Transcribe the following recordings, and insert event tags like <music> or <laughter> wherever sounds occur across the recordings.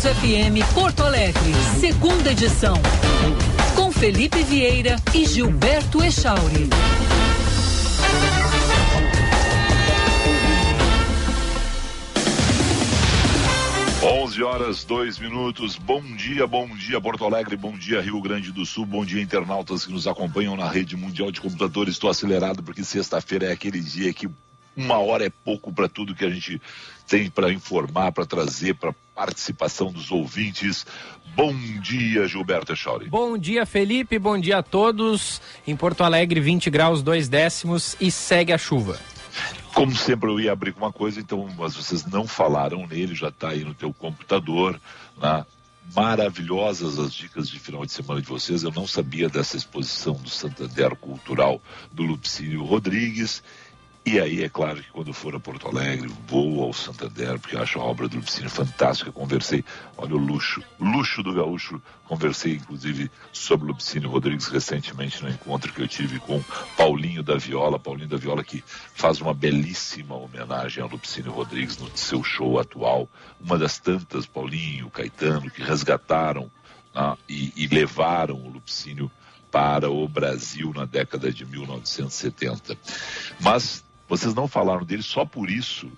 News FM Porto Alegre, segunda edição. Com Felipe Vieira e Gilberto Echauri. 11 horas, 2 minutos. Bom dia, bom dia, Porto Alegre, bom dia, Rio Grande do Sul, bom dia, internautas que nos acompanham na rede mundial de computadores. Estou acelerado porque sexta-feira é aquele dia que uma hora é pouco para tudo que a gente tem para informar, para trazer, para participação dos ouvintes. Bom dia, Gilberto Echauri. Bom dia, Felipe. Bom dia a todos. Em Porto Alegre, 20 graus, 2 décimos e segue a chuva. Como sempre eu ia abrir com uma coisa, então, mas vocês não falaram nele, já está aí no teu computador, né? maravilhosas as dicas de final de semana de vocês. Eu não sabia dessa exposição do Santander Cultural do Lupicínio Rodrigues e aí, é claro que quando for a Porto Alegre, vou ao Santander, porque acho a obra do Lupicínio fantástica. Conversei, olha o luxo, luxo do gaúcho. Conversei, inclusive, sobre o Lupicínio Rodrigues recentemente no encontro que eu tive com Paulinho da Viola. Paulinho da Viola que faz uma belíssima homenagem ao Lupicínio Rodrigues no seu show atual. Uma das tantas, Paulinho, Caetano, que resgataram né, e, e levaram o Lupicínio para o Brasil na década de 1970. Mas vocês não falaram dele só por isso.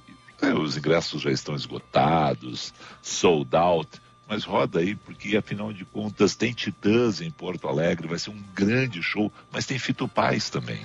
É, os ingressos já estão esgotados, sold out. Mas roda aí, porque afinal de contas tem Titãs em Porto Alegre, vai ser um grande show, mas tem Fito Paz também.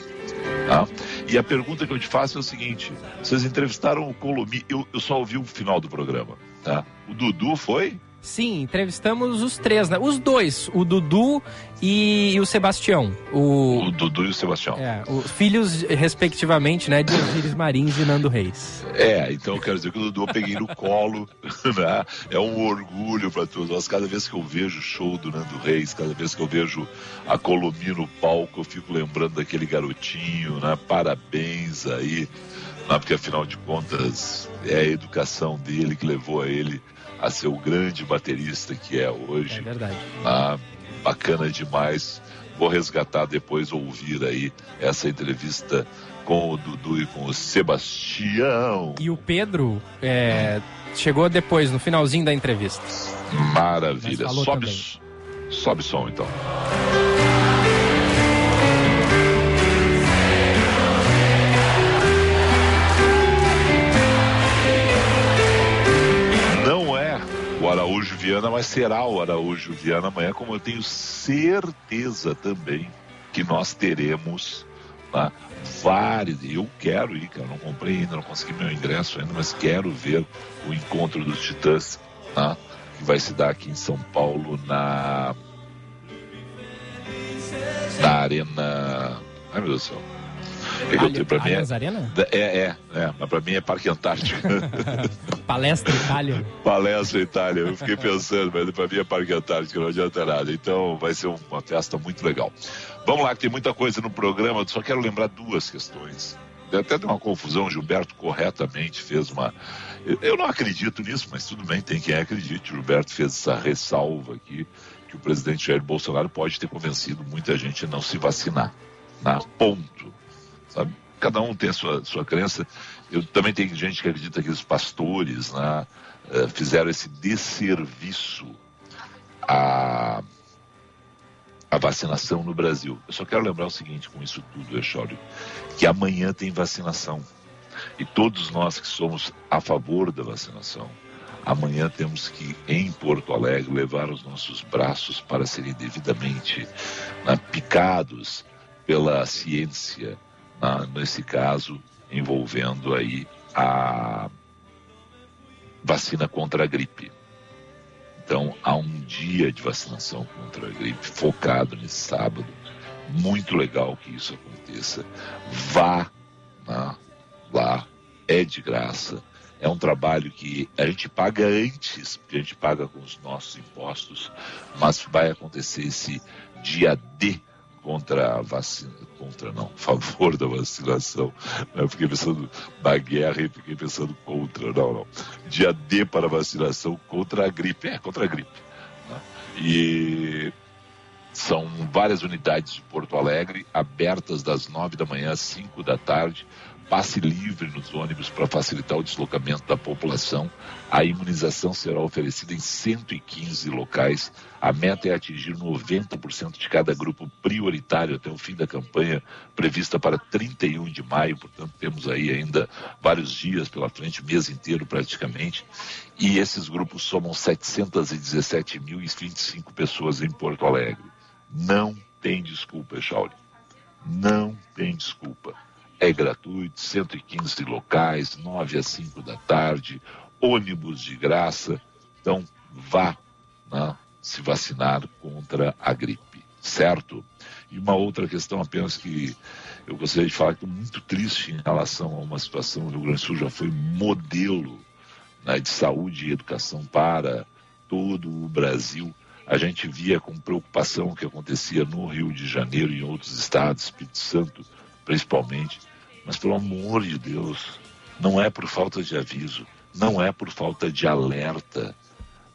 Tá? E a pergunta que eu te faço é o seguinte: vocês entrevistaram o Colomi, eu, eu só ouvi o final do programa, tá? O Dudu foi? Sim, entrevistamos os três, né? Os dois, o Dudu e o Sebastião. O, o Dudu e o Sebastião. É, os filhos, respectivamente, né, de Osiris Marins e Nando Reis. É, então eu quero dizer que o Dudu eu peguei no colo, <laughs> né? É um orgulho para todos nós. Cada vez que eu vejo o show do Nando Reis, cada vez que eu vejo a Colomi no palco, eu fico lembrando daquele garotinho, né? Parabéns aí, né? porque afinal de contas é a educação dele que levou a ele a ser o grande baterista que é hoje. É verdade. Ah, bacana demais. Vou resgatar depois, ouvir aí essa entrevista com o Dudu e com o Sebastião. E o Pedro é, chegou depois, no finalzinho da entrevista. Maravilha. Sobe, sobe som então. Araújo Viana, mas será o Araújo Viana amanhã, como eu tenho certeza também que nós teremos tá, vários. Eu quero ir, cara, não comprei ainda, não consegui meu ingresso ainda, mas quero ver o encontro dos Titãs, tá, que vai se dar aqui em São Paulo na na arena. Ai meu Deus do céu. É que pra mim é, Arena? é, é, é, mas pra mim é Parque Antártico. <laughs> Palestra Itália. Palestra Itália, eu fiquei pensando, mas pra mim é Parque Antártico, não adianta nada. Então vai ser uma festa muito legal. Vamos lá, que tem muita coisa no programa, só quero lembrar duas questões. Até deu uma confusão, Gilberto corretamente fez uma. Eu não acredito nisso, mas tudo bem, tem quem acredite. Gilberto fez essa ressalva aqui, que o presidente Jair Bolsonaro pode ter convencido muita gente a não se vacinar. Na ponto. Sabe? Cada um tem a sua, sua crença. Eu também tenho gente que acredita que os pastores né, eh, fizeram esse desserviço à, à vacinação no Brasil. Eu só quero lembrar o seguinte com isso tudo, Echório, que amanhã tem vacinação. E todos nós que somos a favor da vacinação, amanhã temos que, em Porto Alegre, levar os nossos braços para serem devidamente né, picados pela ciência, na, nesse caso envolvendo aí a vacina contra a gripe. Então há um dia de vacinação contra a gripe focado nesse sábado. Muito legal que isso aconteça. Vá né, lá, é de graça. É um trabalho que a gente paga antes, porque a gente paga com os nossos impostos, mas vai acontecer esse dia D contra a vacina, contra não, a favor da vacinação. Eu fiquei pensando na guerra e fiquei pensando contra, não, não. Dia D para vacinação contra a gripe, é, contra a gripe. Né? E são várias unidades de Porto Alegre abertas das nove da manhã às cinco da tarde passe livre nos ônibus para facilitar o deslocamento da população. A imunização será oferecida em 115 locais. A meta é atingir 90% de cada grupo prioritário até o fim da campanha, prevista para 31 de maio. Portanto, temos aí ainda vários dias pela frente, mês inteiro praticamente. E esses grupos somam 717.025 pessoas em Porto Alegre. Não tem desculpa, Chauri. Não tem desculpa é gratuito, 115 locais, 9 a 5 da tarde, ônibus de graça. Então, vá né, se vacinar contra a gripe, certo? E uma outra questão apenas que eu gostaria de falar que estou muito triste em relação a uma situação, o Rio Grande do Sul já foi modelo né, de saúde e educação para todo o Brasil. A gente via com preocupação o que acontecia no Rio de Janeiro e em outros estados, Espírito Santo, principalmente. Mas pelo amor de Deus, não é por falta de aviso, não é por falta de alerta.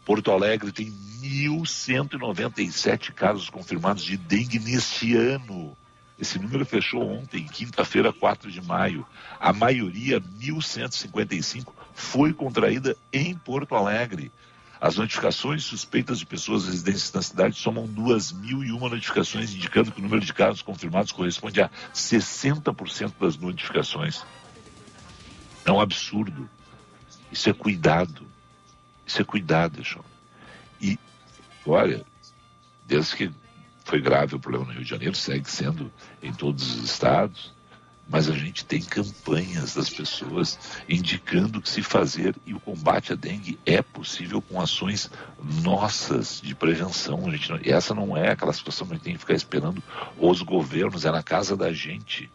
Porto Alegre tem 1.197 casos confirmados de dengue neste ano. Esse número fechou ontem, quinta-feira, 4 de maio. A maioria, 1.155, foi contraída em Porto Alegre. As notificações suspeitas de pessoas residentes na cidade somam 2.001 notificações, indicando que o número de casos confirmados corresponde a 60% das notificações. É um absurdo. Isso é cuidado. Isso é cuidado, João. E, olha, desde que foi grave o problema no Rio de Janeiro, segue sendo em todos os estados, mas a gente tem campanhas das pessoas indicando o que se fazer e o combate à dengue é possível com ações nossas de prevenção. A gente não, essa não é aquela situação que a gente tem que ficar esperando os governos, é na casa da gente.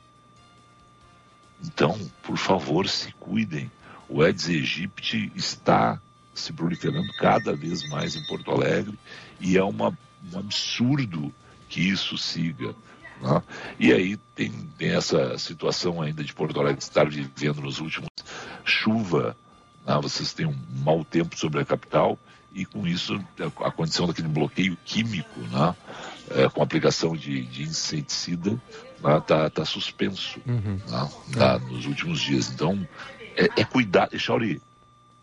Então, por favor, se cuidem. O Aedes aegypti está se proliferando cada vez mais em Porto Alegre e é uma, um absurdo que isso siga. Né? E aí tem, tem, essa situação ainda de Porto Alegre estar vivendo nos últimos chuva, né? vocês têm um mau tempo sobre a capital e com isso a condição daquele bloqueio químico, né? É, com aplicação de, de inseticida, está né? Tá, tá suspenso uhum. né? tá, nos últimos dias. Então, é, é cuidar, Chauri,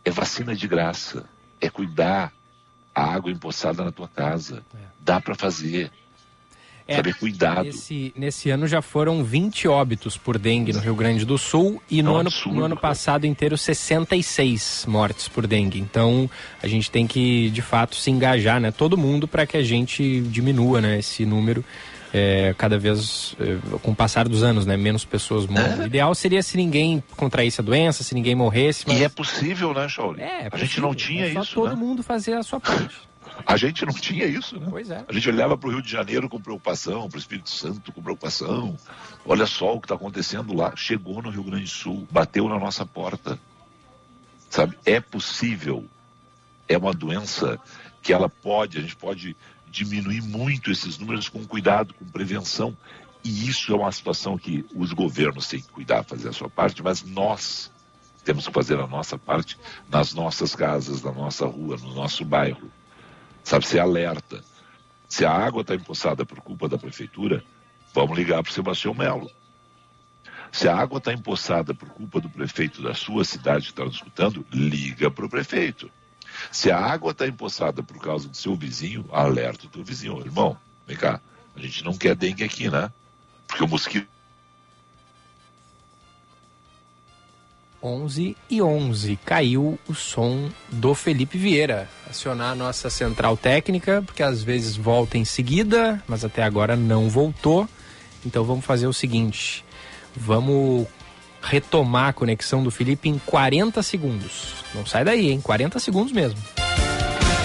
é vacina de graça, é cuidar a água empoçada na tua casa. É. Dá para fazer. É, saber cuidado. Nesse, nesse ano já foram 20 óbitos por dengue no Rio Grande do Sul e no, ano, absurdo, no ano passado inteiro 66 mortes por dengue. Então a gente tem que de fato se engajar, né? Todo mundo para que a gente diminua, né? Esse número. É, cada vez é, com o passar dos anos, né? Menos pessoas morrem. É. O ideal seria se ninguém contraísse a doença, se ninguém morresse. Mas... E é possível, né, Shaolin? É, é a gente não tinha é só isso. todo né? mundo fazer a sua parte. A gente não tinha isso, né? Pois é. A gente olhava para o Rio de Janeiro com preocupação, para o Espírito Santo com preocupação. Olha só o que está acontecendo lá. Chegou no Rio Grande do Sul, bateu na nossa porta. Sabe? É possível. É uma doença que ela pode, a gente pode diminuir muito esses números com cuidado, com prevenção. E isso é uma situação que os governos têm que cuidar, fazer a sua parte, mas nós temos que fazer a nossa parte nas nossas casas, na nossa rua, no nosso bairro. Sabe, ser alerta. Se a água está empoçada por culpa da prefeitura, vamos ligar para o Sebastião Melo. Se a água está empoçada por culpa do prefeito da sua cidade que está nos escutando, liga para o prefeito. Se a água está empoçada por causa do seu vizinho, alerta o teu vizinho. Irmão, vem cá, a gente não quer dengue aqui, né? Porque o mosquito 11 e 11. Caiu o som do Felipe Vieira. Acionar a nossa central técnica, porque às vezes volta em seguida, mas até agora não voltou. Então vamos fazer o seguinte: vamos retomar a conexão do Felipe em 40 segundos. Não sai daí, hein? 40 segundos mesmo.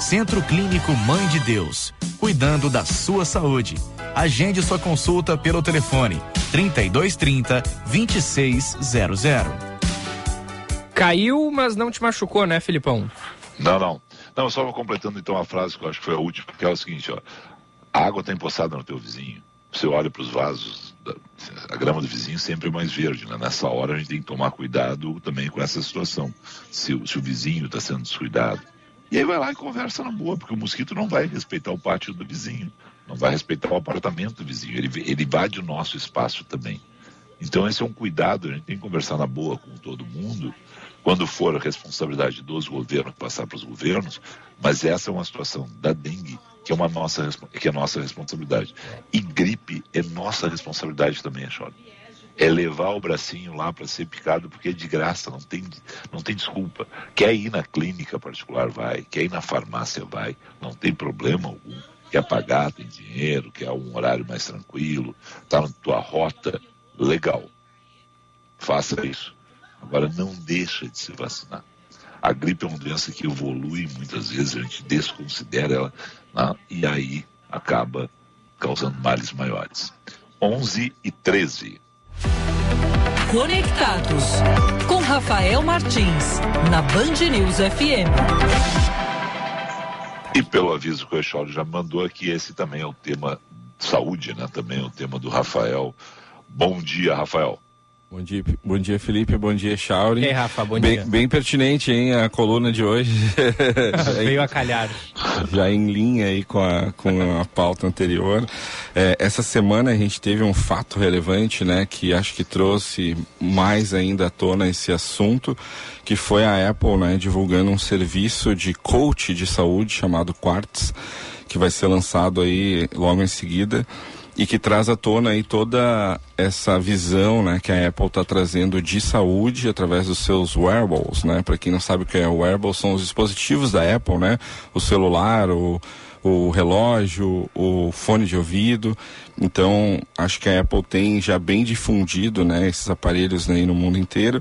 Centro Clínico Mãe de Deus, cuidando da sua saúde. Agende sua consulta pelo telefone 3230 2600. Caiu, mas não te machucou, né, Filipão? Não, não. Não, só vou completando então a frase que eu acho que foi a última, que é o seguinte, ó. A água está empoçada no teu vizinho. Você olha para os vasos, a grama do vizinho sempre é mais verde, né? Nessa hora a gente tem que tomar cuidado também com essa situação. Se, se o vizinho está sendo descuidado. E aí vai lá e conversa na boa, porque o mosquito não vai respeitar o pátio do vizinho, não vai respeitar o apartamento do vizinho, ele, ele invade o nosso espaço também. Então esse é um cuidado, a gente tem que conversar na boa com todo mundo, quando for a responsabilidade dos governos passar para os governos, mas essa é uma situação da dengue que é uma nossa que é nossa responsabilidade. E gripe é nossa responsabilidade também, Chora. É levar o bracinho lá para ser picado porque é de graça, não tem, não tem desculpa. Quer ir na clínica particular, vai. Quer ir na farmácia, vai. Não tem problema algum. Quer pagar, tem dinheiro, quer um horário mais tranquilo, tá na tua rota, legal. Faça isso. Agora não deixa de se vacinar. A gripe é uma doença que evolui muitas vezes, a gente desconsidera ela né? e aí acaba causando males maiores. 11 e 13. Conectados com Rafael Martins na Band News FM. E pelo aviso que o Echório já mandou aqui, esse também é o tema saúde, né? Também é o tema do Rafael. Bom dia, Rafael. Bom dia, bom dia Felipe, bom dia Chauri. Ei, Rafa, bom bem, dia. Bem pertinente, hein, a coluna de hoje. <laughs> Veio a calhar. Já em linha aí com a, com a pauta anterior. É, essa semana a gente teve um fato relevante, né, que acho que trouxe mais ainda à tona esse assunto, que foi a Apple, né, divulgando um serviço de coach de saúde chamado Quartz, que vai ser lançado aí logo em seguida e que traz à tona aí toda essa visão, né, que a Apple está trazendo de saúde através dos seus wearables, né? Para quem não sabe o que é wearable, são os dispositivos da Apple, né? O celular, o, o relógio, o fone de ouvido. Então, acho que a Apple tem já bem difundido, né, esses aparelhos né, no mundo inteiro.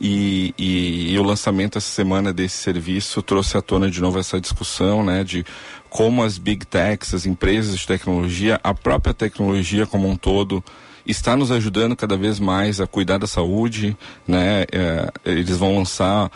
E, e, e, o lançamento essa semana desse serviço trouxe à tona de novo essa discussão, né, de como as big techs, as empresas de tecnologia, a própria tecnologia como um todo está nos ajudando cada vez mais a cuidar da saúde, né? É, eles vão lançar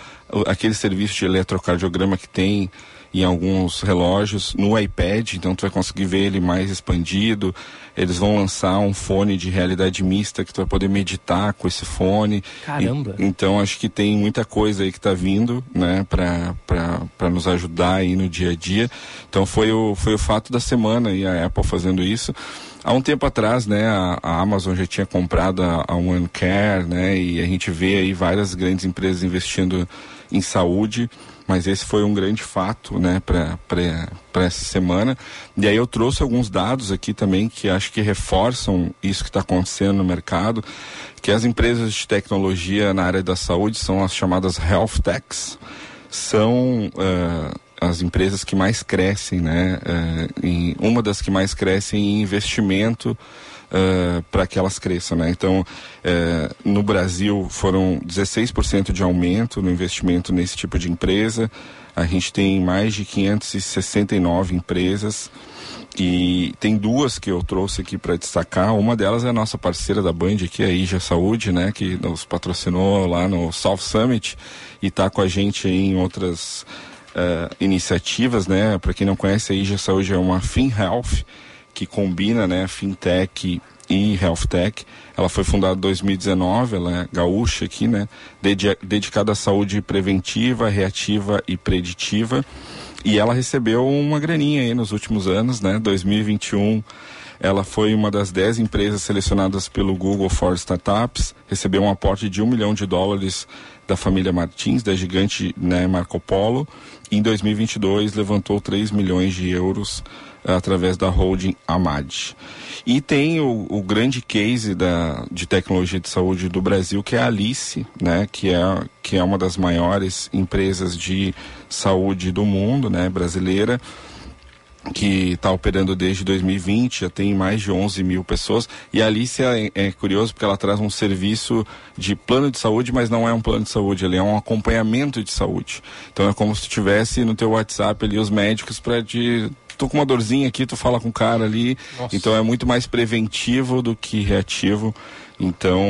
aquele serviço de eletrocardiograma que tem em alguns relógios no iPad, então tu vai conseguir ver ele mais expandido. Eles vão lançar um fone de realidade mista que tu vai poder meditar com esse fone. Caramba! E, então acho que tem muita coisa aí que está vindo, né, para nos ajudar aí no dia a dia. Então foi o, foi o fato da semana e a Apple fazendo isso. Há um tempo atrás, né, a, a Amazon já tinha comprado a, a OneCare, né, e a gente vê aí várias grandes empresas investindo em saúde mas esse foi um grande fato, né, para essa semana. E aí eu trouxe alguns dados aqui também que acho que reforçam isso que está acontecendo no mercado, que as empresas de tecnologia na área da saúde são as chamadas health techs, são uh, as empresas que mais crescem, né, uh, em, uma das que mais crescem em investimento uh, para que elas cresçam. Né? Então, uh, no Brasil foram 16% de aumento no investimento nesse tipo de empresa. A gente tem mais de 569 empresas e tem duas que eu trouxe aqui para destacar. Uma delas é a nossa parceira da Band aqui, a Ija Saúde, né, que nos patrocinou lá no South Summit e está com a gente em outras uh, iniciativas, né? Para quem não conhece, a Ija Saúde é uma FinHealth que combina né, fintech e health tech. Ela foi fundada em 2019, ela é gaúcha aqui, né, dedicada à saúde preventiva, reativa e preditiva. E ela recebeu uma graninha aí nos últimos anos, né? 2021 ela foi uma das 10 empresas selecionadas pelo Google for Startups, recebeu um aporte de um milhão de dólares da família Martins, da gigante né, Marco Polo, e em 2022 levantou 3 milhões de euros através da holding Amad. E tem o, o, grande case da, de tecnologia de saúde do Brasil, que é a Alice, né, que, é, que é uma das maiores empresas de saúde do mundo, né, brasileira, que está operando desde 2020, já tem mais de 11 mil pessoas. E a Alice é, é, curioso porque ela traz um serviço de plano de saúde, mas não é um plano de saúde, ele é um acompanhamento de saúde. Então é como se tivesse no teu WhatsApp ali os médicos para te tô com uma dorzinha aqui, tu fala com o cara ali. Nossa. Então é muito mais preventivo do que reativo. Então,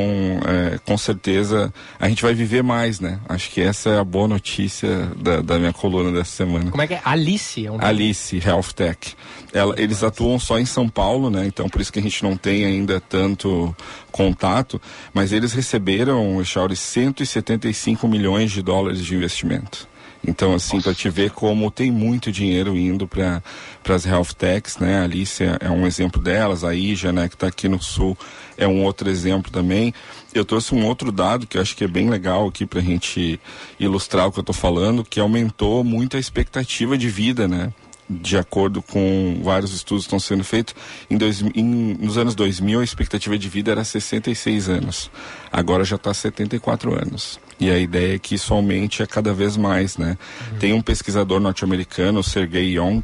é, com certeza, a gente vai viver mais, né? Acho que essa é a boa notícia da, da minha coluna dessa semana. Como é que é? Alice? É um Alice Health Tech. Ela, eles atuam só em São Paulo, né? Então, por isso que a gente não tem ainda tanto contato. Mas eles receberam, Chauri, 175 milhões de dólares de investimento. Então, assim, para te ver como tem muito dinheiro indo para as health techs, né? A Alice é, um exemplo delas, a Ija, né, que está aqui no sul, é um outro exemplo também. Eu trouxe um outro dado que eu acho que é bem legal aqui para a gente ilustrar o que eu estou falando, que aumentou muito a expectativa de vida, né? de acordo com vários estudos que estão sendo feitos, em dois, em, nos anos 2000 a expectativa de vida era 66 anos. Agora já está 74 anos. E a ideia é que isso aumente a cada vez mais, né? Uhum. Tem um pesquisador norte-americano, Sergey Young,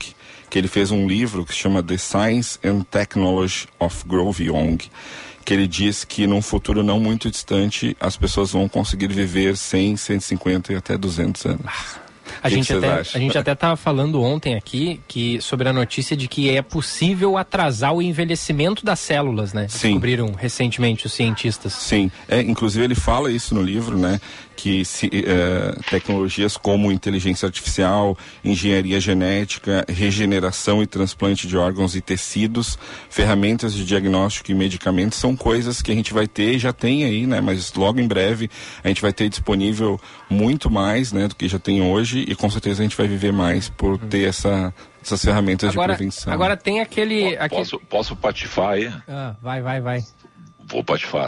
que ele fez um livro que se chama The Science and Technology of Grove Young, que ele diz que num futuro não muito distante as pessoas vão conseguir viver 100, 150 e até 200 anos. Ah. A, que gente, que até, a gente até estava falando ontem aqui que sobre a notícia de que é possível atrasar o envelhecimento das células, né? Sim. Descobriram recentemente os cientistas. Sim, é, inclusive ele fala isso no livro, né? Que se, eh, tecnologias como inteligência artificial, engenharia genética, regeneração e transplante de órgãos e tecidos, ferramentas de diagnóstico e medicamentos são coisas que a gente vai ter e já tem aí, né? Mas logo em breve a gente vai ter disponível muito mais, né, do que já tem hoje e com certeza a gente vai viver mais por uhum. ter essa essas ferramentas agora, de prevenção. Agora tem aquele. Posso, aquele... posso patifar aí? Ah, vai, vai, vai.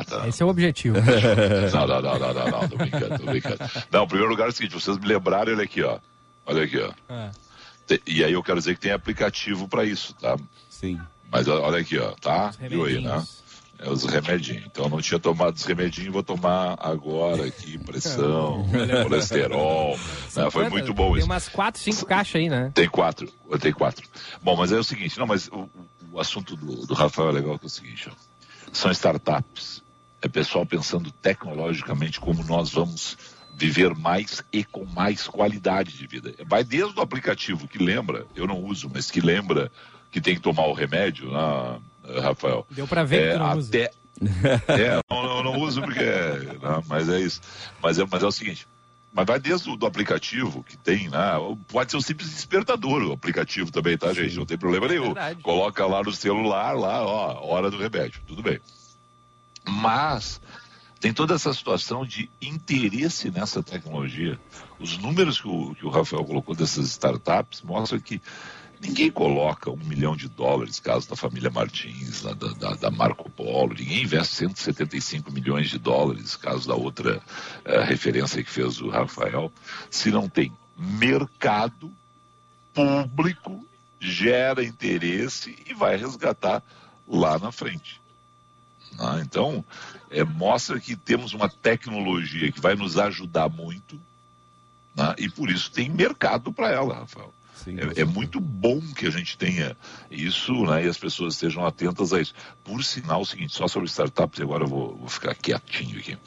Tá? Esse é o objetivo. <laughs> não, não, não, não, não, não, tô brincando, tô brincando. Não, em primeiro lugar é o seguinte, vocês me lembraram, olha aqui, ó. Olha aqui, ó. Ah. E aí eu quero dizer que tem aplicativo para isso, tá? Sim. Mas olha aqui, ó, tá? Viu aí, né? É os remedinhos. Então eu não tinha tomado os remedinhos, vou tomar agora aqui, pressão, <laughs> colesterol. Né? Foi muito bom isso. Tem umas quatro, cinco caixas aí, né? Tem quatro, tem quatro. Bom, mas é o seguinte, não, mas o, o assunto do, do Rafael é legal que é o seguinte, ó são startups. É pessoal pensando tecnologicamente como nós vamos viver mais e com mais qualidade de vida. Vai desde o aplicativo que lembra, eu não uso, mas que lembra que tem que tomar o remédio, né, Rafael? Deu para ver é, que não até... usa. É, não, não, não uso porque, não, né, mas é isso. Mas é, mas é o seguinte, mas vai desde o do aplicativo que tem, né? Pode ser um simples despertador o aplicativo também, tá, gente? Não tem problema nenhum. É Coloca lá no celular, lá, ó, hora do remédio, tudo bem. Mas tem toda essa situação de interesse nessa tecnologia. Os números que o, que o Rafael colocou dessas startups mostram que Ninguém coloca um milhão de dólares, caso da família Martins, da, da, da, Marco Polo, ninguém investe 175 milhões de dólares, caso da outra uh, referência que fez o Rafael, se não tem mercado público, gera interesse e vai resgatar lá na frente. Né? Então, é, mostra que temos uma tecnologia que vai nos ajudar muito né? e por isso tem mercado para ela, Rafael. É, é, muito bom que a gente tenha isso né, e as pessoas estejam atentas a isso. Por sinal, o seguinte, só sobre startups, agora eu vou, vou ficar quietinho aqui.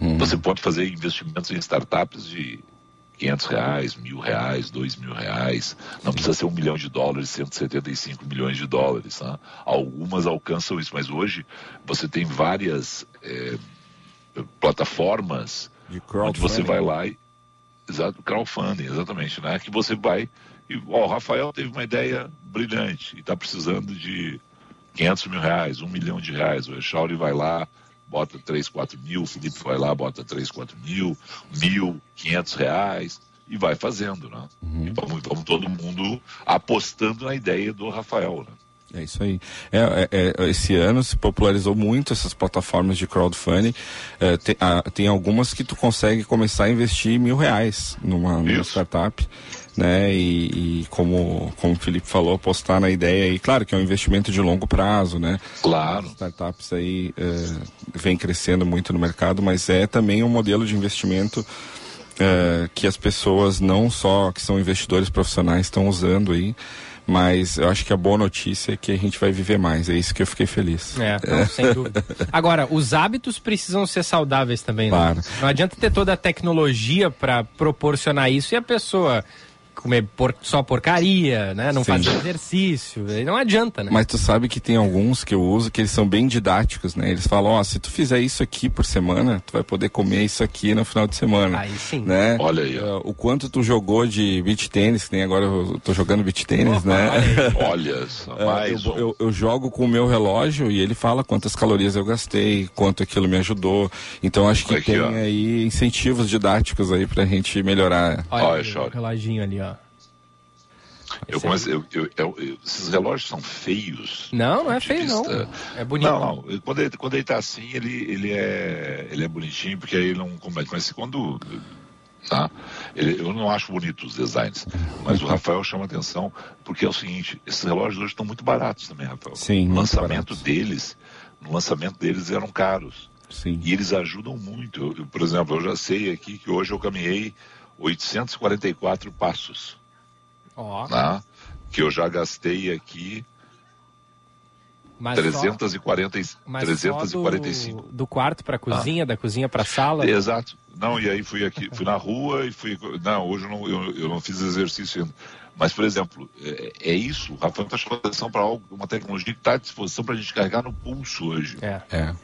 Uhum. Você pode fazer investimentos em startups de 500 reais, mil reais, dois mil reais. Não Sim. precisa ser um milhão de dólares, 175 milhões de dólares. Né? Algumas alcançam isso, mas hoje você tem várias é, plataformas onde você vai lá e. Exato, crowdfunding, exatamente, né? Que você vai e ó, o Rafael teve uma ideia brilhante e está precisando de 500 mil reais, um milhão de reais. O Echauri vai lá, bota 3, 4 mil, o Felipe vai lá, bota 3, 4 mil, mil, 500 reais e vai fazendo, né? Uhum. E vamos, vamos todo mundo apostando na ideia do Rafael, né? É isso aí. É, é, é, esse ano se popularizou muito essas plataformas de crowdfunding. É, tem, a, tem, algumas que tu consegue começar a investir mil reais numa, numa startup né? E, e, como, como o Felipe falou, apostar na ideia e claro que é um investimento de longo prazo, né? Claro. As startups aí é, vem crescendo muito no mercado, mas é também um modelo de investimento é, que as pessoas não só que são investidores profissionais estão usando aí. Mas eu acho que a boa notícia é que a gente vai viver mais. É isso que eu fiquei feliz. É, não, sem dúvida. Agora, os hábitos precisam ser saudáveis também. Né? Claro. Não adianta ter toda a tecnologia para proporcionar isso e a pessoa comer por, só porcaria, né? Não Sim. fazer exercício. Não adianta, né? Mas tu sabe que tem alguns que eu uso que eles são bem didáticos, né? Eles falam, ó, oh, se tu fizer isso aqui por semana, tu vai poder comer isso aqui no final de semana. Aí sim. Né? Olha aí. Ó. O quanto tu jogou de beach tênis, tem agora eu tô jogando beach tênis, né? Olha <laughs> só, mais eu, eu, eu, jogo com o meu relógio e ele fala quantas calorias eu gastei, quanto aquilo me ajudou. Então acho que aqui, tem ó. aí incentivos didáticos aí pra gente melhorar. Olha, Olha o reloginho ali, ó. Eu eu, eu, eu, esses relógios são feios. Não, não é feio vista... não. É bonito. Não, não. Quando ele, quando ele tá assim, ele, ele, é, ele é bonitinho, porque aí ele não começa. Mas quando. Tá? Ele, eu não acho bonito os designs, mas o Rafael chama atenção porque é o seguinte: esses relógios hoje estão muito baratos também, Rafael. Sim. O lançamento deles, no lançamento deles eram caros. Sim. E eles ajudam muito. Eu, por exemplo, eu já sei aqui que hoje eu caminhei 844 passos. Oh. Né? Que eu já gastei aqui mas 340, só, mas 345. Do, do quarto para a cozinha, ah. da cozinha para a sala? Exato. Não, e aí fui aqui, fui na rua e fui. Não, hoje eu não, eu, eu não fiz exercício ainda. Mas, por exemplo, é, é isso. O Rafael está chamando atenção para algo, uma tecnologia que está à disposição para a gente carregar no pulso hoje. É. é.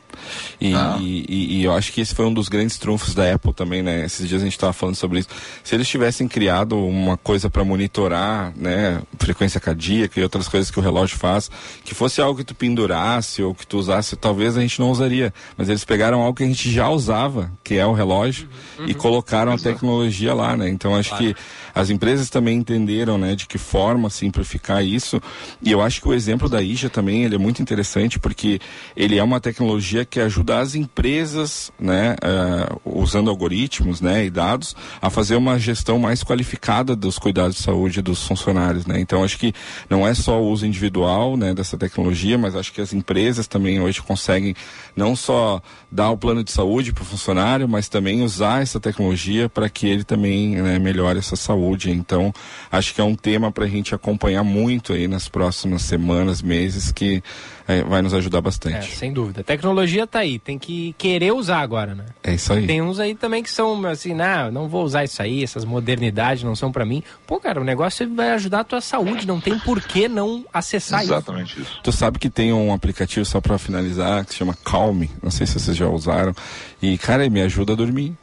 E, ah. e, e, eu acho que esse foi um dos grandes trunfos da Apple também, né? Esses dias a gente estava falando sobre isso. Se eles tivessem criado uma coisa para monitorar, né, frequência cardíaca e outras coisas que o relógio faz, que fosse algo que tu pendurasse ou que tu usasse, talvez a gente não usaria. Mas eles pegaram algo que a gente já usava, que é o relógio, uhum. e colocaram Exato. a tecnologia lá, né? Então acho claro. que as empresas também entenderam, né, de que forma simplificar isso. E eu acho que o exemplo da IJA também ele é muito interessante porque ele é uma tecnologia que ajuda as empresas, né, uh, usando algoritmos, né, e dados, a fazer uma gestão mais qualificada dos cuidados de saúde dos funcionários, né. Então acho que não é só o uso individual, né, dessa tecnologia, mas acho que as empresas também hoje conseguem não só dar o plano de saúde para o funcionário, mas também usar essa tecnologia para que ele também né, melhore essa saúde. Então, acho que é um tema para a gente acompanhar muito aí nas próximas semanas, meses, que é, vai nos ajudar bastante. É, sem dúvida. A tecnologia está aí, tem que querer usar agora, né? É isso aí. Tem uns aí também que são assim, não, não vou usar isso aí, essas modernidades não são para mim. Pô, cara, o negócio vai ajudar a tua saúde, não tem por que não acessar Exatamente isso. Exatamente isso. Tu sabe que tem um aplicativo só para finalizar que se chama Calm, não sei se vocês já usaram, e cara, ele me ajuda a dormir.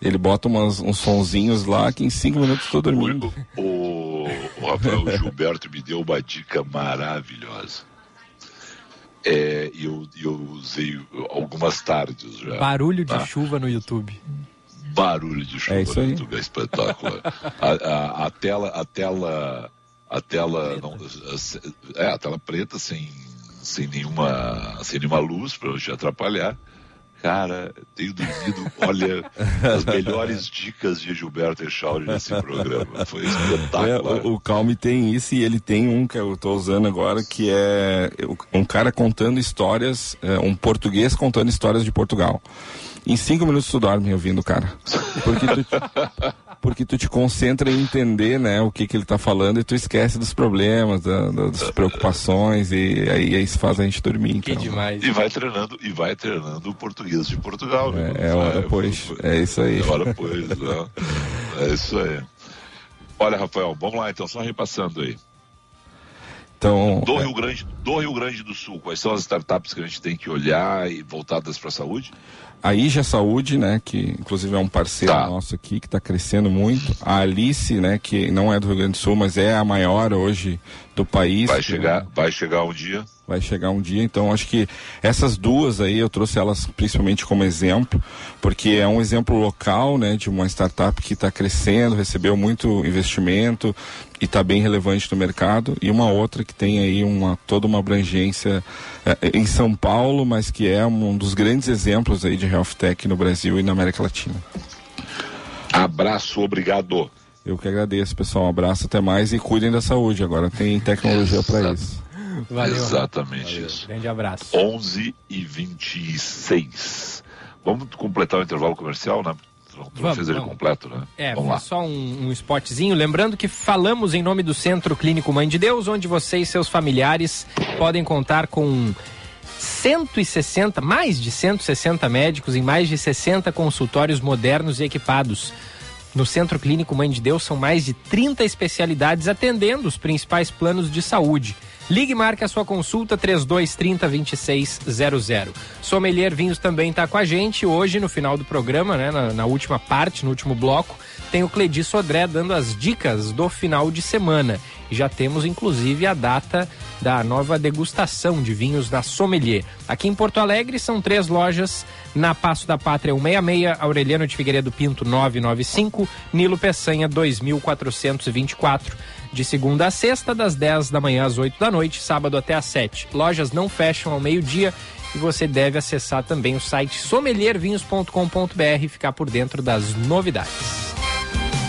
Ele bota umas, uns sonzinhos lá que em cinco minutos estou dormindo. O, o Rafael <laughs> Gilberto me deu uma dica maravilhosa. É, e eu, eu usei algumas tardes já. Barulho de tá? chuva no YouTube. Barulho de chuva é isso no aí. YouTube é espetacular. a, a, a, tela, a tela, a tela, não, é a tela preta sem, sem nenhuma, sem nenhuma luz para te atrapalhar. Cara, tenho dormido, olha, as melhores dicas de Gilberto Echauri nesse programa. Foi espetacular. É, o, o Calme tem isso e ele tem um que eu estou usando agora, que é um cara contando histórias, é, um português contando histórias de Portugal. Em cinco minutos tu dorme ouvindo o cara. Porque tu, <laughs> porque tu te concentra em entender, né, o que que ele está falando e tu esquece dos problemas, da, das preocupações e aí isso faz a gente dormir. Que então. demais. E vai treinando, e vai treinando o português de Portugal. Né? É, é hora pois, é isso aí. É hora pois, né? é isso aí. Olha, Rafael, vamos lá então, só repassando aí. Então, do, é... Rio Grande, do Rio Grande do Sul, quais são as startups que a gente tem que olhar e voltadas para a saúde? A Ija Saúde, né, que inclusive é um parceiro tá. nosso aqui, que está crescendo muito. A Alice, né, que não é do Rio Grande do Sul, mas é a maior hoje do país. Vai chegar, vai chegar um dia vai chegar um dia. Então, acho que essas duas aí, eu trouxe elas principalmente como exemplo, porque é um exemplo local, né, de uma startup que está crescendo, recebeu muito investimento e está bem relevante no mercado, e uma outra que tem aí uma, toda uma abrangência é, em São Paulo, mas que é um dos grandes exemplos aí de health tech no Brasil e na América Latina. Abraço, obrigado. Eu que agradeço, pessoal. Um abraço, até mais e cuidem da saúde. Agora tem tecnologia para isso. Valeu. Exatamente Valeu. isso. Grande abraço. 11 e 26. Vamos completar o intervalo comercial, né? Não vamos, fez ele vamos. completo, né? É, vamos lá. só um, um spotzinho. Lembrando que falamos em nome do Centro Clínico Mãe de Deus, onde você e seus familiares podem contar com 160, mais de 160 médicos em mais de 60 consultórios modernos e equipados No Centro Clínico Mãe de Deus são mais de 30 especialidades atendendo os principais planos de saúde. Ligue e marque a sua consulta 3230 2600. Sommelier Vinhos também está com a gente hoje no final do programa, né, na, na última parte, no último bloco, tem o Cledi Sodré dando as dicas do final de semana. Já temos inclusive a data da nova degustação de vinhos da Sommelier. Aqui em Porto Alegre são três lojas, na Passo da Pátria 166, Aureliano de Figueiredo Pinto 995, Nilo Peçanha 2424. De segunda a sexta, das 10 da manhã às 8 da noite, sábado até às 7. Lojas não fecham ao meio-dia e você deve acessar também o site sommeliervinhos.com.br e ficar por dentro das novidades.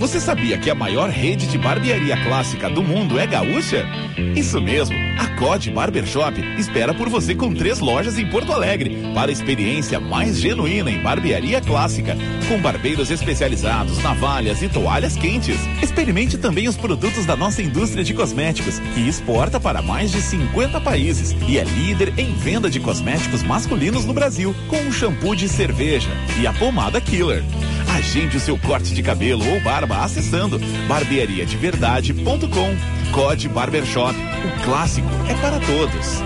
Você sabia que a maior rede de barbearia clássica do mundo é gaúcha? Isso mesmo, a COD Barbershop espera por você com três lojas em Porto Alegre para a experiência mais genuína em barbearia clássica, com barbeiros especializados, navalhas e toalhas quentes. Experimente também os produtos da nossa indústria de cosméticos, que exporta para mais de 50 países e é líder em venda de cosméticos masculinos no Brasil, com o shampoo de cerveja e a pomada Killer. Agende o seu corte de cabelo ou barba acessando barbeariadeverdade.com. Code Barbershop. O clássico é para todos.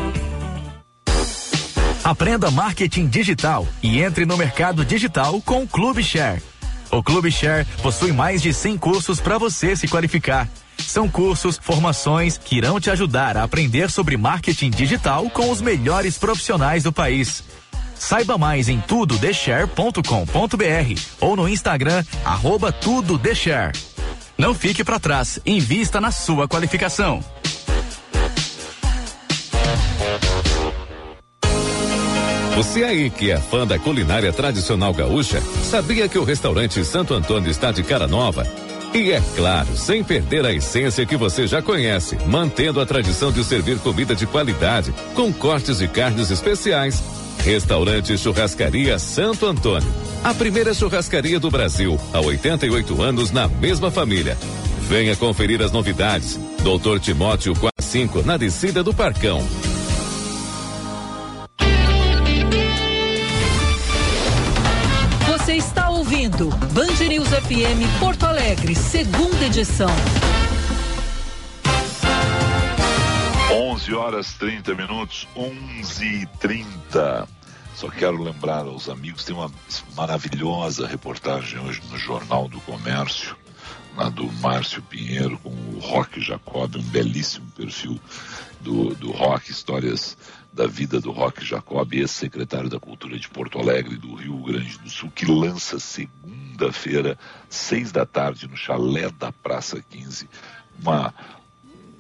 Aprenda marketing digital e entre no mercado digital com o Clube Share. O Clube Share possui mais de 100 cursos para você se qualificar. São cursos, formações que irão te ajudar a aprender sobre marketing digital com os melhores profissionais do país. Saiba mais em tudodeshare.com.br ou no Instagram arroba tudodeshare. Não fique para trás, invista na sua qualificação. Você aí que é fã da culinária tradicional gaúcha, sabia que o restaurante Santo Antônio está de cara nova? E é claro, sem perder a essência que você já conhece, mantendo a tradição de servir comida de qualidade, com cortes de carnes especiais Restaurante Churrascaria Santo Antônio. A primeira churrascaria do Brasil, há 88 anos na mesma família. Venha conferir as novidades. Doutor Timóteo 45, na descida do Parcão. Você está ouvindo Band FM Porto Alegre, segunda edição. 11 horas 30 minutos, 11 e 30. Só quero lembrar aos amigos, tem uma maravilhosa reportagem hoje no Jornal do Comércio, lá do Márcio Pinheiro, com o Roque Jacob, um belíssimo perfil do, do Roque, histórias da vida do Roque Jacob, ex-secretário da Cultura de Porto Alegre, do Rio Grande do Sul, que lança segunda-feira, seis da tarde, no chalé da Praça 15, uma,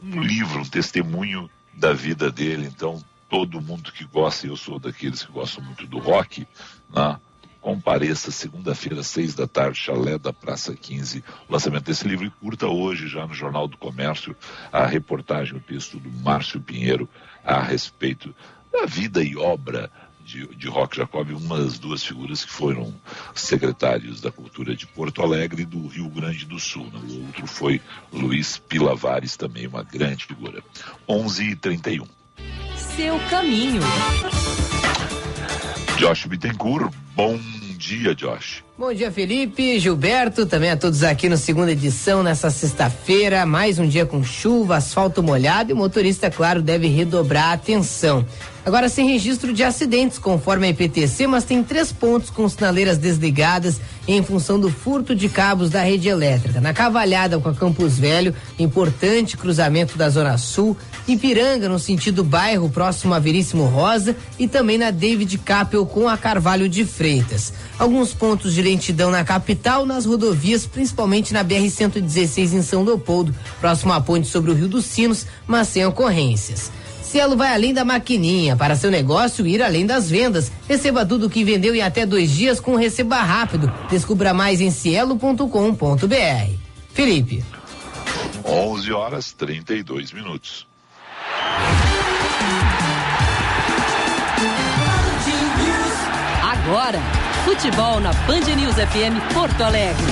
um livro, um testemunho da vida dele. Então, todo mundo que gosta, e eu sou daqueles que gostam muito do rock, né? compareça segunda-feira, seis da tarde, chalé da Praça 15, o lançamento desse livro e curta hoje já no Jornal do Comércio a reportagem, o texto do Márcio Pinheiro a respeito da vida e obra de, de Rock Jacob, uma das duas figuras que foram secretários da Cultura de Porto Alegre e do Rio Grande do Sul. Né? O outro foi Luiz Pilavares, também uma grande figura. 11 e 31 Seu caminho. Josh Bittencourt, bom dia, Josh. Bom dia, Felipe, Gilberto, também a todos aqui no segunda edição, nessa sexta-feira. Mais um dia com chuva, asfalto molhado e o motorista, claro, deve redobrar a atenção. Agora, sem registro de acidentes, conforme a IPTC, mas tem três pontos com sinaleiras desligadas em função do furto de cabos da rede elétrica. Na Cavalhada com a Campus Velho, importante cruzamento da Zona Sul, Ipiranga, no sentido bairro, próximo a Veríssimo Rosa, e também na David Capel com a Carvalho de Freitas. Alguns pontos de lentidão na capital, nas rodovias, principalmente na BR-116 em São Leopoldo, próximo à ponte sobre o Rio dos Sinos, mas sem ocorrências. Cielo vai além da maquininha para seu negócio ir além das vendas. Receba tudo o que vendeu em até dois dias com Receba Rápido. Descubra mais em cielo.com.br. Felipe. 11 horas 32 minutos. Agora, futebol na Band News FM Porto Alegre.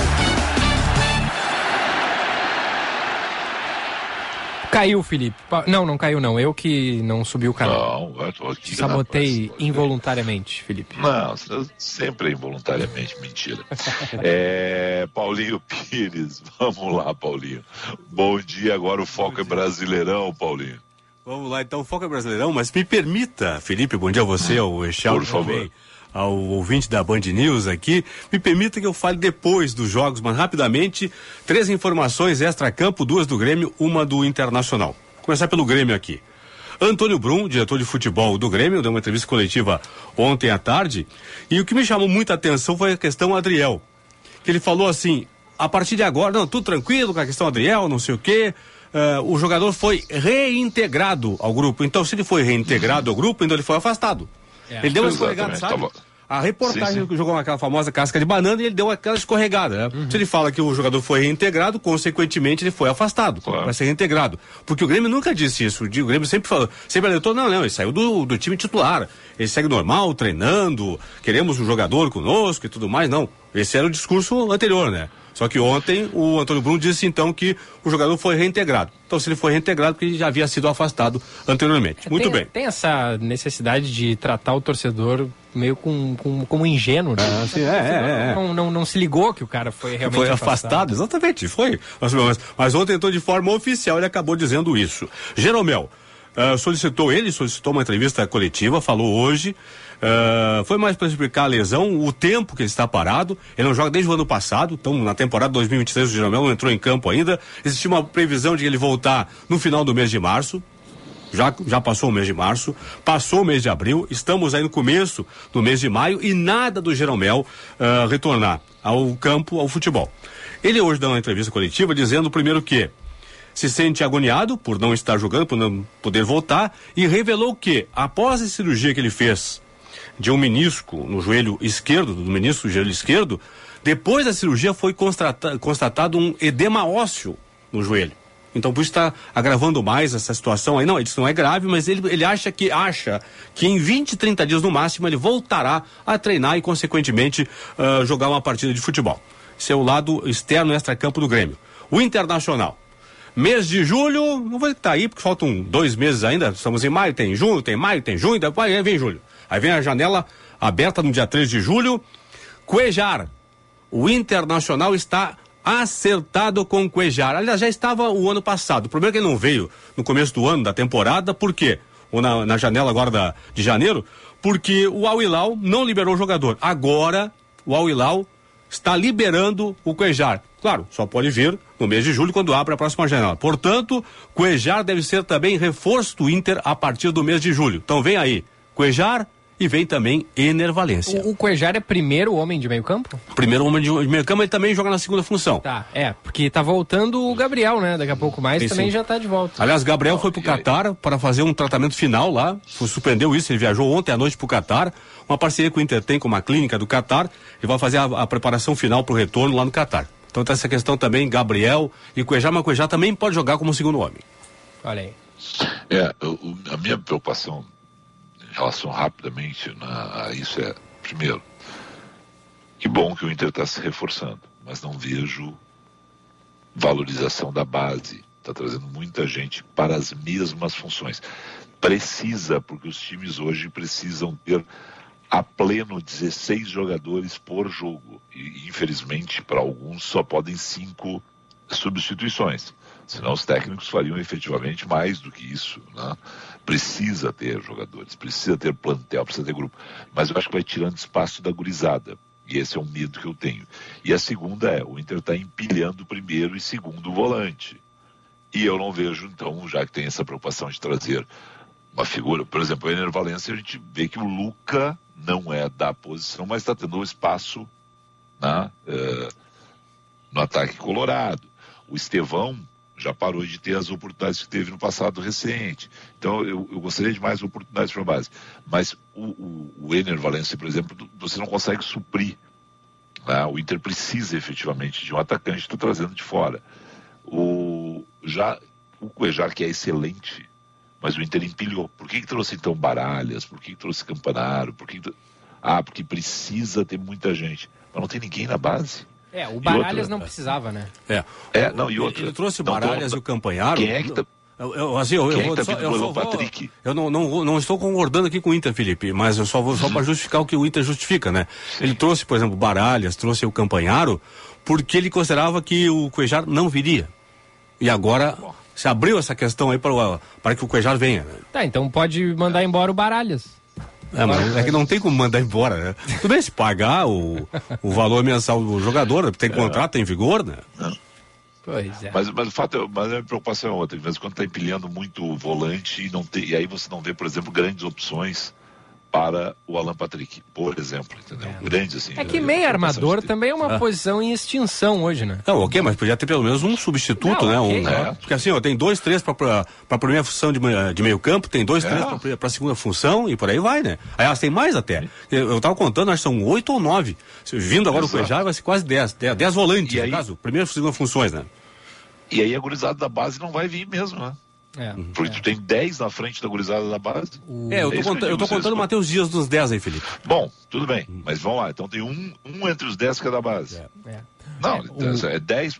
Caiu, Felipe. Não, não caiu não. Eu que não subi o canal. Não, eu tô aqui. Sabotei rapaz, involuntariamente, Felipe. Não, sempre é involuntariamente, mentira. <laughs> é, Paulinho Pires, vamos lá, Paulinho. Bom dia, agora o foco é brasileirão, Paulinho. Vamos lá, então, o foco é brasileirão, mas me permita, Felipe, bom dia a você, ao Echel Por favor. Também ao ouvinte da Band News aqui. Me permita que eu fale depois dos jogos, mas rapidamente, três informações extra-campo, duas do Grêmio, uma do Internacional. Vou começar pelo Grêmio aqui. Antônio Brum, diretor de futebol do Grêmio, deu uma entrevista coletiva ontem à tarde, e o que me chamou muita atenção foi a questão Adriel. Que ele falou assim: a partir de agora, não, tudo tranquilo com a questão Adriel, não sei o quê. Uh, o jogador foi reintegrado ao grupo. Então, se ele foi reintegrado ao grupo, então ele foi afastado. É. Ele deu uma escorregada, sabe? A reportagem sim, sim. jogou aquela famosa casca de banana e ele deu aquela escorregada, né? Uhum. Se ele fala que o jogador foi reintegrado, consequentemente ele foi afastado claro. para ser reintegrado. Porque o Grêmio nunca disse isso. O Grêmio sempre falou, sempre alertou, não, não, ele saiu do, do time titular. Ele segue normal, treinando, queremos um jogador conosco e tudo mais. Não. Esse era o discurso anterior, né? Só que ontem o Antônio Bruno disse então que o jogador foi reintegrado. Então, se ele foi reintegrado, porque ele já havia sido afastado anteriormente. Muito tem, bem. Tem essa necessidade de tratar o torcedor meio com, com, como ingênuo, né? Ah, sim, é, é, é. Não, não, não, se ligou que o cara foi realmente foi afastado. afastado. Exatamente, foi. Mas, mas ontem, então, de forma oficial, ele acabou dizendo isso. Jeromel, uh, solicitou, ele solicitou uma entrevista coletiva, falou hoje Uh, foi mais para explicar a lesão, o tempo que ele está parado. Ele não joga desde o ano passado, então na temporada 2023 o Jeromel não entrou em campo ainda. Existia uma previsão de ele voltar no final do mês de março. Já, já passou o mês de março, passou o mês de abril, estamos aí no começo do mês de maio e nada do Jeromel uh, retornar ao campo, ao futebol. Ele hoje deu uma entrevista coletiva dizendo primeiro que se sente agoniado por não estar jogando, por não poder voltar, e revelou que, após a cirurgia que ele fez de um menisco no joelho esquerdo, do menisco do joelho esquerdo, depois da cirurgia foi constatado, um edema ósseo no joelho. Então por isso está agravando mais essa situação aí. Não, isso não é grave, mas ele, ele acha que acha que em 20, 30 dias no máximo ele voltará a treinar e, consequentemente, uh, jogar uma partida de futebol. Esse é lado externo extra-campo do Grêmio. O Internacional. Mês de julho, não vou estar tá aí, porque faltam dois meses ainda. Estamos em maio, tem junho, tem maio, tem junho, depois vem julho. Aí vem a janela aberta no dia 3 de julho. Cuejar. O Internacional está acertado com o Cuejar. Aliás, já estava o ano passado. O problema é que ele não veio no começo do ano, da temporada, por quê? Ou na, na janela agora da, de janeiro, porque o Al Hilal não liberou o jogador. Agora, o Al Hilal está liberando o Cuejar. Claro, só pode vir no mês de julho, quando abre a próxima janela. Portanto, Cuejar deve ser também reforço do Inter a partir do mês de julho. Então vem aí, Cuejar, e vem também Ener Valência. O, o Cuejar é primeiro homem de meio campo? Primeiro homem de, de meio campo, ele também joga na segunda função. Tá, é, porque tá voltando o Gabriel, né? Daqui a pouco mais também sim. já tá de volta. Aliás, Gabriel foi pro Catar para fazer um tratamento final lá, surpreendeu isso, ele viajou ontem à noite pro Catar, uma parceria com o Inter tem com uma clínica do Catar, e vai fazer a, a preparação final pro retorno lá no Catar. Então tá essa questão também, Gabriel e Cuejar, mas Cuejar também pode jogar como segundo homem. Olha aí. É, o, a minha preocupação em relação rapidamente a isso é, primeiro, que bom que o Inter está se reforçando, mas não vejo valorização da base. Está trazendo muita gente para as mesmas funções. Precisa, porque os times hoje precisam ter a pleno 16 jogadores por jogo. E, infelizmente, para alguns só podem cinco substituições. Senão os técnicos fariam efetivamente mais do que isso. Né? Precisa ter jogadores, precisa ter plantel, precisa ter grupo. Mas eu acho que vai tirando espaço da gurizada. E esse é um medo que eu tenho. E a segunda é, o Inter está empilhando primeiro e segundo volante. E eu não vejo, então, já que tem essa preocupação de trazer uma figura, por exemplo, o Ener Valencia, a gente vê que o Luca não é da posição, mas está tendo um espaço né, é, no ataque colorado. O Estevão já parou de ter as oportunidades que teve no passado recente. Então, eu, eu gostaria de mais oportunidades para a base. Mas o, o, o Ener Valencia, por exemplo, você não consegue suprir. Né? O Inter precisa efetivamente de um atacante que está trazendo de fora. O, já o Cuejar, que é excelente, mas o Inter empilhou. Por que, que trouxe então Baralhas? Por que, que trouxe Campanaro? Por que, que... Ah, porque precisa ter muita gente. Mas não tem ninguém na base. É, o Baralhas não precisava, né? É. É, não, e outro. Ele trouxe o Baralhas então, e o Campanharo. Quem é que tá... Eu, eu, assim, eu, eu, é vou, tá só, eu, só Patrick? eu não, não, não estou concordando aqui com o Inter, Felipe, mas eu só vou só para justificar o que o Inter justifica, né? Ele trouxe, por exemplo, Baralhas, trouxe o Campanharo, porque ele considerava que o Cuejar não viria. E agora se abriu essa questão aí para, para que o Cuejar venha. Né? Tá, então pode mandar embora o Baralhas. É, mas é que não tem como mandar embora, né? Tudo bem se pagar o, o valor mensal do jogador, tem contrato, tem vigor, né? Pois é. Mas, mas o fato é, mas a minha preocupação é outra. De vez em quando está empilhando muito volante e, não tem, e aí você não vê, por exemplo, grandes opções para o Alan Patrick, por exemplo, entendeu? É. Grande assim. É que meio armador também é uma ah. posição em extinção hoje, né? Não, ok, mas podia ter pelo menos um substituto, não, né? Okay. Um, é. Porque assim, ó, tem dois, três para a primeira função de, de meio campo, tem dois, é. três para a segunda função e por aí vai, né? Aliás, tem mais até. Eu, eu tava contando, acho que são oito ou nove. Vindo agora Exato. o Cuejar, vai ser quase dez. Dez, dez volantes, e no aí... caso, primeira e segunda funções, né? E aí a gurizada da base não vai vir mesmo, né? É, Porque é. tu tem 10 na frente da gurizada da base. É, eu tô, é conta, eu tô contando Matheus Dias dos 10 aí, Felipe. Bom, tudo bem. Mas vamos lá. Então tem um, um entre os 10 que é da base. É. é. Não, é, 10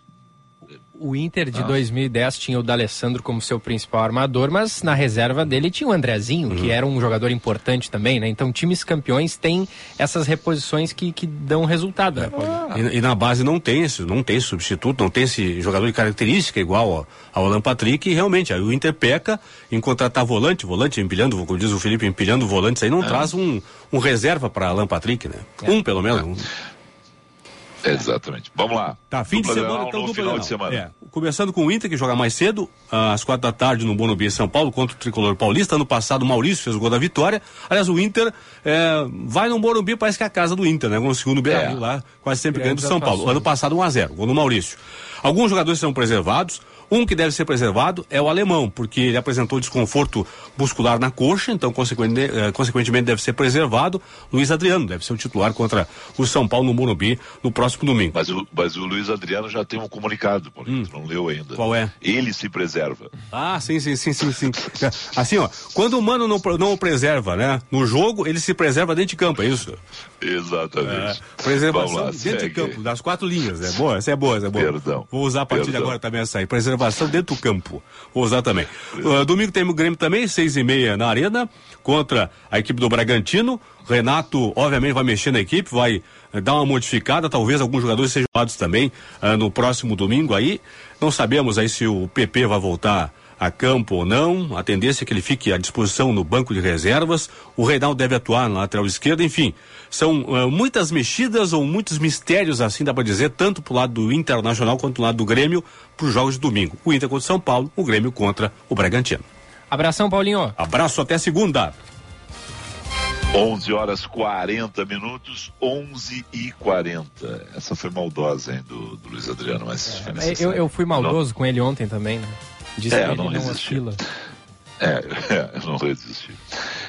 o Inter de ah. 2010 tinha o D'Alessandro como seu principal armador, mas na reserva dele tinha o Andrezinho, uhum. que era um jogador importante também, né? Então, times campeões têm essas reposições que, que dão resultado, né, ah. e, e, na base não tem esse, não tem substituto, não tem esse jogador de característica igual ao, ao Alan Patrick, e realmente, aí o Inter peca em contratar volante, volante empilhando, como diz o Felipe, empilhando volantes, aí não é. traz um, um reserva para Alan Patrick, né? É. Um, pelo menos. É. Um. Exatamente. Vamos lá. Tá, fim dupla de semana, então dupla final de semana. É. Começando com o Inter, que joga mais cedo, às quatro da tarde no Bonobi, São Paulo, contra o Tricolor Paulista. Ano passado o Maurício fez o gol da vitória. Aliás, o Inter é, vai no Morumbi, parece que é a casa do Inter, né? No segundo é. lá, quase sempre ganhando do São Paulo. Ano passado 1 a 0 gol do Maurício. Alguns jogadores serão preservados. Um que deve ser preservado é o alemão, porque ele apresentou desconforto muscular na coxa, então, consequentemente, eh, consequentemente deve ser preservado. Luiz Adriano deve ser o titular contra o São Paulo no Morumbi no próximo domingo. Mas o, mas o Luiz Adriano já tem um comunicado, Paulinho, hum. não leu ainda. Qual é? Ele se preserva. Ah, sim, sim, sim, sim, sim. <laughs> assim, ó, quando o mano não, não o preserva, né? No jogo, ele se preserva dentro de campo, é isso? Exatamente. É, preservação lá, dentro segue. de campo, das quatro linhas. É boa, essa é boa, essa é boa. Perdão. Vou usar a partir Perdão. de agora também essa aí. Preservação dentro do campo. Vou usar também. Uh, domingo tem o Grêmio também, seis e meia na Arena, contra a equipe do Bragantino. Renato, obviamente, vai mexer na equipe, vai dar uma modificada, talvez alguns jogadores sejam dados também uh, no próximo domingo aí. Não sabemos aí se o PP vai voltar a campo ou não. A tendência é que ele fique à disposição no banco de reservas. O Reinaldo deve atuar na lateral esquerda. Enfim, são uh, muitas mexidas ou muitos mistérios, assim dá para dizer, tanto pro lado do Internacional quanto do lado do Grêmio, para os jogos de domingo. O Inter contra o São Paulo, o Grêmio contra o Bragantino. Abração, Paulinho. Abraço até segunda. 11 horas 40 minutos, 11 e 40. Essa foi maldosa, hein, do, do Luiz Adriano, mas é, eu, eu fui maldoso não. com ele ontem também, né? Disse é, eu não resisti. É, é, <laughs> eu não resisti.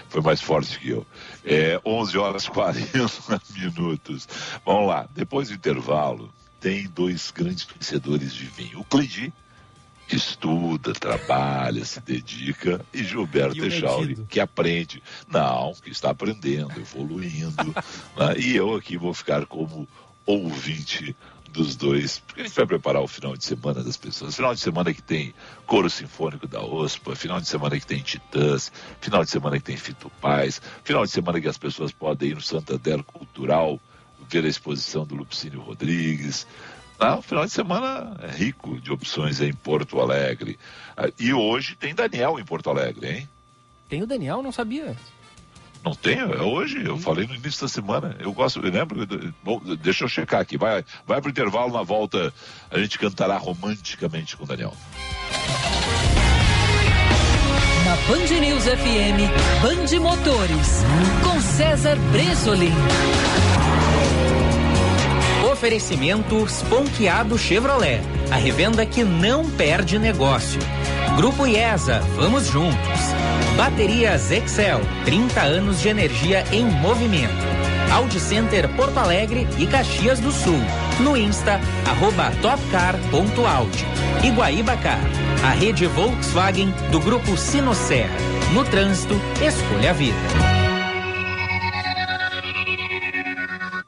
Foi mais forte que eu. É, 11 horas 40 <laughs> minutos. Vamos lá. Depois do intervalo, tem dois grandes vencedores de vinho. O Cleidi, que estuda, trabalha, se dedica, e Gilberto Echauri, que aprende. Não, que está aprendendo, evoluindo. <laughs> né? E eu aqui vou ficar como ouvinte dos dois, porque a gente vai preparar o final de semana das pessoas. Final de semana que tem coro sinfônico da OSPA, final de semana que tem Titãs, final de semana que tem Fito Paz, final de semana que as pessoas podem ir no Santander Cultural ver a exposição do Lupicínio Rodrigues. Ah, o final de semana é rico de opções em Porto Alegre. Ah, e hoje tem Daniel em Porto Alegre, hein? Tem o Daniel? Não sabia. Não tenho, é hoje, eu falei no início da semana. Eu gosto, eu lembro. Bom, deixa eu checar aqui. Vai, vai pro intervalo, na volta a gente cantará romanticamente com o Daniel. Na Band News FM, Band Motores, com César Bresolim. Oferecimento Sponkeado Chevrolet, a revenda que não perde negócio. Grupo IESA, vamos juntos. Baterias Excel, 30 anos de energia em movimento. Audi Center Porto Alegre e Caxias do Sul. No Insta, arroba topcar.audi. Iguaíba Car, a rede Volkswagen do Grupo Sinosserra. No trânsito, escolha a vida.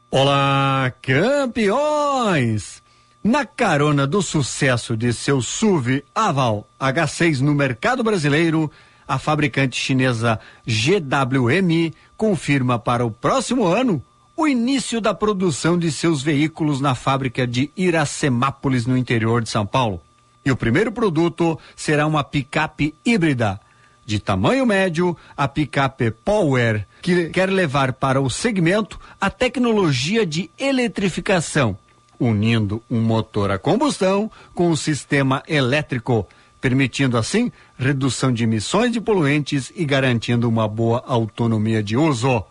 Olá, campeões! Na carona do sucesso de seu SUV Aval H6 no mercado brasileiro, a fabricante chinesa GWM confirma para o próximo ano o início da produção de seus veículos na fábrica de Iracemápolis, no interior de São Paulo. E o primeiro produto será uma picape híbrida de tamanho médio, a picape Power, que quer levar para o segmento a tecnologia de eletrificação, unindo um motor a combustão com um sistema elétrico, permitindo assim redução de emissões de poluentes e garantindo uma boa autonomia de uso.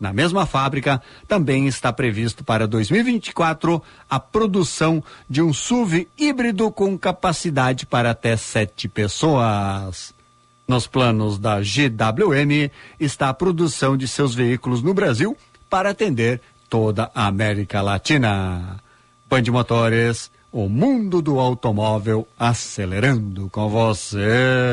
Na mesma fábrica, também está previsto para 2024 a produção de um SUV híbrido com capacidade para até sete pessoas. Nos planos da GWM está a produção de seus veículos no Brasil para atender toda a América Latina. Band Motores, o mundo do automóvel acelerando com você.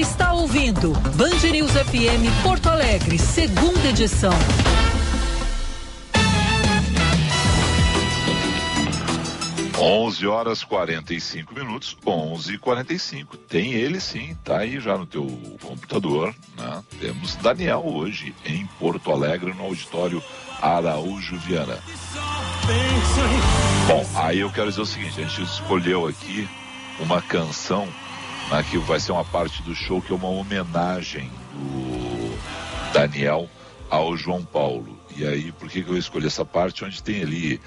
Está ouvindo Band News FM Porto Alegre, segunda edição. Onze horas 45 minutos, onze e 45. Tem ele sim, tá aí já no teu computador, né? Temos Daniel hoje em Porto Alegre no auditório Araújo Viana. Bom, aí eu quero dizer o seguinte, a gente escolheu aqui uma canção né, que vai ser uma parte do show que é uma homenagem do Daniel ao João Paulo. E aí, por que, que eu escolhi essa parte onde tem ali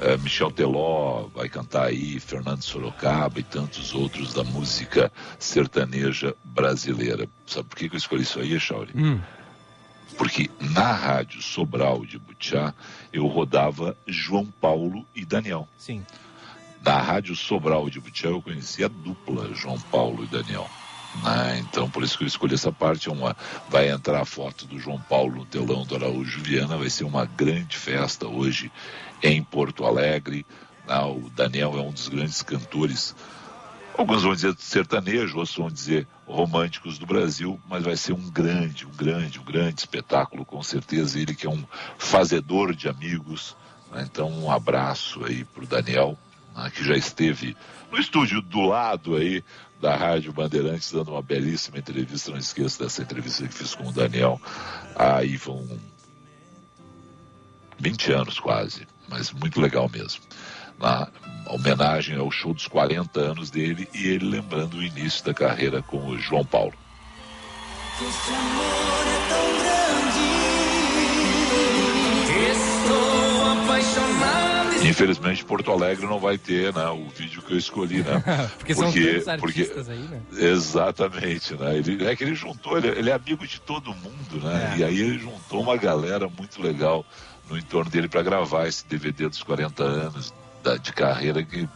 uh, Michel Teló, vai cantar aí, Fernando Sorocaba e tantos outros da música sertaneja brasileira. Sabe por que, que eu escolhi isso aí, Chauri? Hum. Porque na rádio Sobral de Butiá eu rodava João Paulo e Daniel. Sim. Da rádio Sobral de Butiá eu conhecia a dupla João Paulo e Daniel. Né? Então por isso que eu escolhi essa parte. Uma, vai entrar a foto do João Paulo no telão do Araújo Viana. Vai ser uma grande festa hoje em Porto Alegre. Né? O Daniel é um dos grandes cantores alguns vão dizer sertanejo, outros vão dizer românticos do Brasil, mas vai ser um grande, um grande, um grande espetáculo, com certeza. Ele que é um fazedor de amigos. Né? Então, um abraço aí para o Daniel, né? que já esteve no estúdio do lado aí da Rádio Bandeirantes, dando uma belíssima entrevista. Não esqueça dessa entrevista que fiz com o Daniel. Aí vão 20 anos quase, mas muito legal mesmo. Na homenagem ao show dos 40 anos dele e ele lembrando o início da carreira com o João Paulo. Esse amor é tão <laughs> Infelizmente Porto Alegre não vai ter né, o vídeo que eu escolhi, né? <laughs> porque, são tantos artistas aí, né? Exatamente, né? Ele, é que ele juntou, ele, ele é amigo de todo mundo, né? É. E aí ele juntou uma galera muito legal no entorno dele para gravar esse DVD dos 40 anos da, de carreira que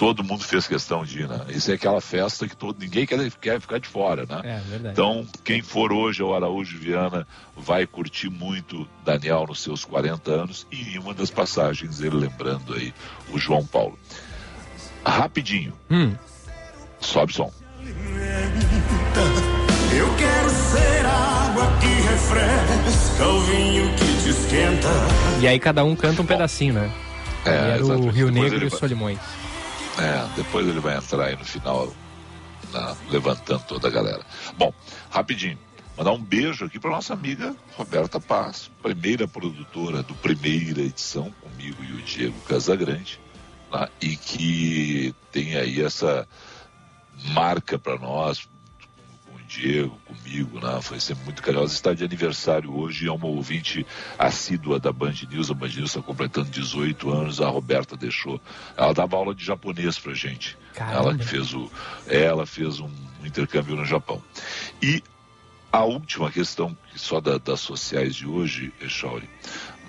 todo mundo fez questão de ir, né? Isso é aquela festa que todo, ninguém quer, quer ficar de fora, né? É, verdade. Então, quem for hoje ao Araújo Viana vai curtir muito Daniel nos seus 40 anos e em uma das passagens ele lembrando aí o João Paulo. Rapidinho. Hum. Sobe som. Eu quero ser água que refresca, o vinho que te esquenta. E aí cada um canta um pedacinho, né? É, era o. Rio Negro e os Solimões. É, depois ele vai entrar aí no final, na- levantando toda a galera. Bom, rapidinho. Mandar um beijo aqui para nossa amiga Roberta Paz, primeira produtora do primeira edição, comigo e o Diego Casagrande, né, e que tem aí essa marca para nós, Diego, comigo, né? Foi sempre muito carinhosa. Está de aniversário hoje, é uma ouvinte assídua da Band News. A Band News está completando 18 anos. A Roberta deixou. Ela dava aula de japonês pra gente. Caramba. Ela que fez o. Ela fez um intercâmbio no Japão. E a última questão, que só da- das sociais de hoje, Echauri,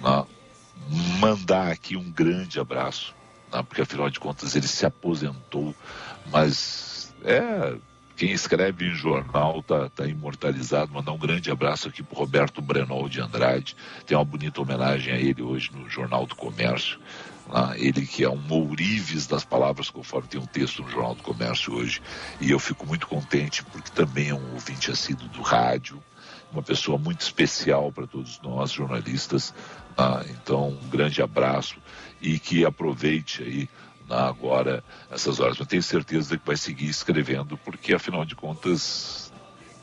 né? mandar aqui um grande abraço, né? porque afinal de contas ele se aposentou, mas é quem escreve em jornal tá, tá imortalizado. Mandar um grande abraço aqui pro Roberto Brenol de Andrade. Tem uma bonita homenagem a ele hoje no Jornal do Comércio. né? Ele que é um ourives das palavras, conforme tem um texto no Jornal do Comércio hoje. E eu fico muito contente porque também é um ouvinte assíduo do rádio, uma pessoa muito especial para todos nós, jornalistas. né? Então, um grande abraço e que aproveite aí né, agora essas horas. Eu tenho certeza que vai seguir escrevendo, porque afinal de contas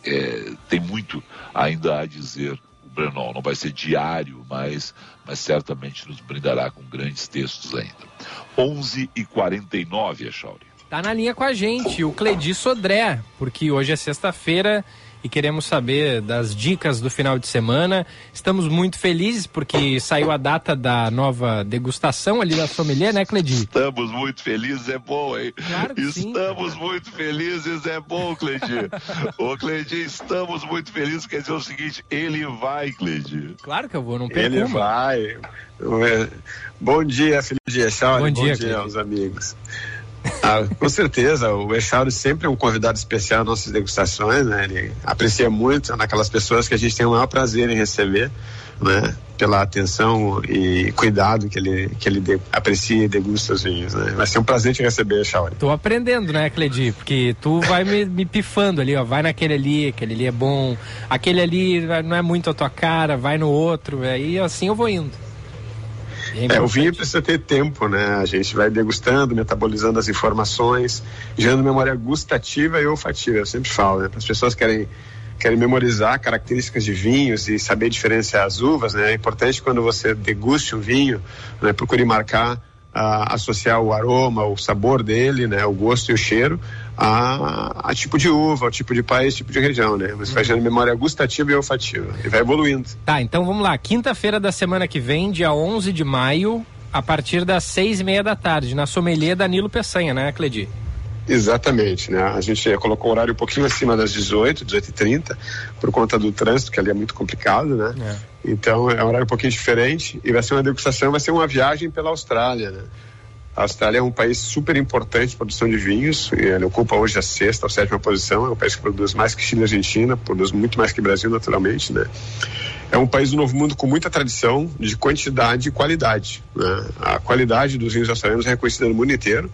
é, tem muito ainda a dizer o Brenol. Não vai ser diário, mas, mas certamente nos brindará com grandes textos ainda. 11 e 49 Echauri. Tá na linha com a gente o Cledi Sodré, porque hoje é sexta-feira e queremos saber das dicas do final de semana. Estamos muito felizes porque saiu a data da nova degustação ali da sommelier, né, Cledi? Estamos muito felizes, é bom, hein? Claro que sim. estamos muito felizes, é bom, Cleidi. <laughs> Ô, Cleidi, estamos muito felizes, quer dizer o seguinte, ele vai, Cleidi. Claro que eu vou, não perco Ele vai. Bom dia, Felipe de Echauri. Bom Bom dia, dia, aos amigos. Ah, com certeza, o Echauri sempre é um convidado especial nas nossas degustações, né? Ele aprecia muito naquelas pessoas que a gente tem o maior prazer em receber, né? Pela atenção e cuidado que ele, que ele de- aprecia e degusta os vinhos, né? Vai ser um prazer te receber, Echauri. Tô aprendendo, né, Cledi? Porque tu vai me, me pifando ali, ó. Vai naquele ali, aquele ali é bom. Aquele ali não é muito a tua cara, vai no outro. Aí assim eu vou indo. É, o vinho precisa ter tempo, né? A gente vai degustando, metabolizando as informações, gerando memória gustativa e olfativa. Eu sempre falo, né? Para as pessoas que querem, querem memorizar características de vinhos e saber diferenciar as uvas, né? É importante quando você deguste um vinho, né? procure marcar, ah, associar o aroma, o sabor dele, né? O gosto e o cheiro a, a tipo de uva, ao tipo de país, tipo de região, né? Você vai gerando memória gustativa e olfativa e vai evoluindo. Tá, então vamos lá. Quinta-feira da semana que vem, dia 11 de maio, a partir das seis e meia da tarde, na sommelier Danilo Peçanha, né, Cledi? Exatamente, né? A gente colocou o horário um pouquinho acima das 18, 18h30, por conta do trânsito, que ali é muito complicado, né? Então é um horário um pouquinho diferente e vai ser uma degustação, vai ser uma viagem pela Austrália, né? A Austrália é um país super importante de produção de vinhos, ele ocupa hoje a sexta ou sétima posição, é um país que produz mais que China e Argentina, produz muito mais que Brasil naturalmente, né? é um país do Novo Mundo com muita tradição de quantidade e qualidade. Né? A qualidade dos vinhos australianos é reconhecida no mundo inteiro,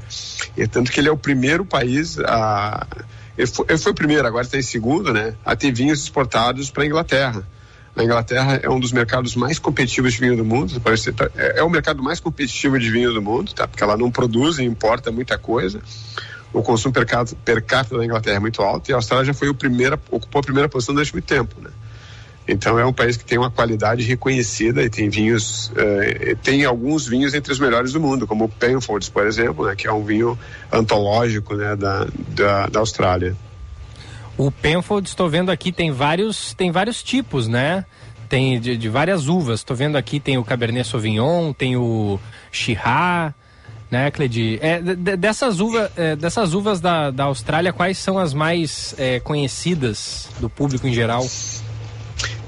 e tanto que ele é o primeiro país a. Ele foi, ele foi o primeiro, agora está em segundo, né? A ter vinhos exportados para a Inglaterra. A Inglaterra é um dos mercados mais competitivos de vinho do mundo. É, é o mercado mais competitivo de vinho do mundo, tá? Porque ela não produz e importa muita coisa. O consumo per capita, per capita da Inglaterra é muito alto e a Austrália já foi o primeiro, ocupou a primeira posição durante muito tempo, né? Então é um país que tem uma qualidade reconhecida e tem vinhos, eh, tem alguns vinhos entre os melhores do mundo, como o Penfolds, por exemplo, né, que é um vinho antológico né, da, da, da Austrália. O Penfold, estou vendo aqui, tem vários, tem vários tipos, né? Tem de, de várias uvas. Estou vendo aqui, tem o Cabernet Sauvignon, tem o Chirá, né, Cledi? É, de, dessas, uva, é, dessas uvas da, da Austrália, quais são as mais é, conhecidas do público em geral?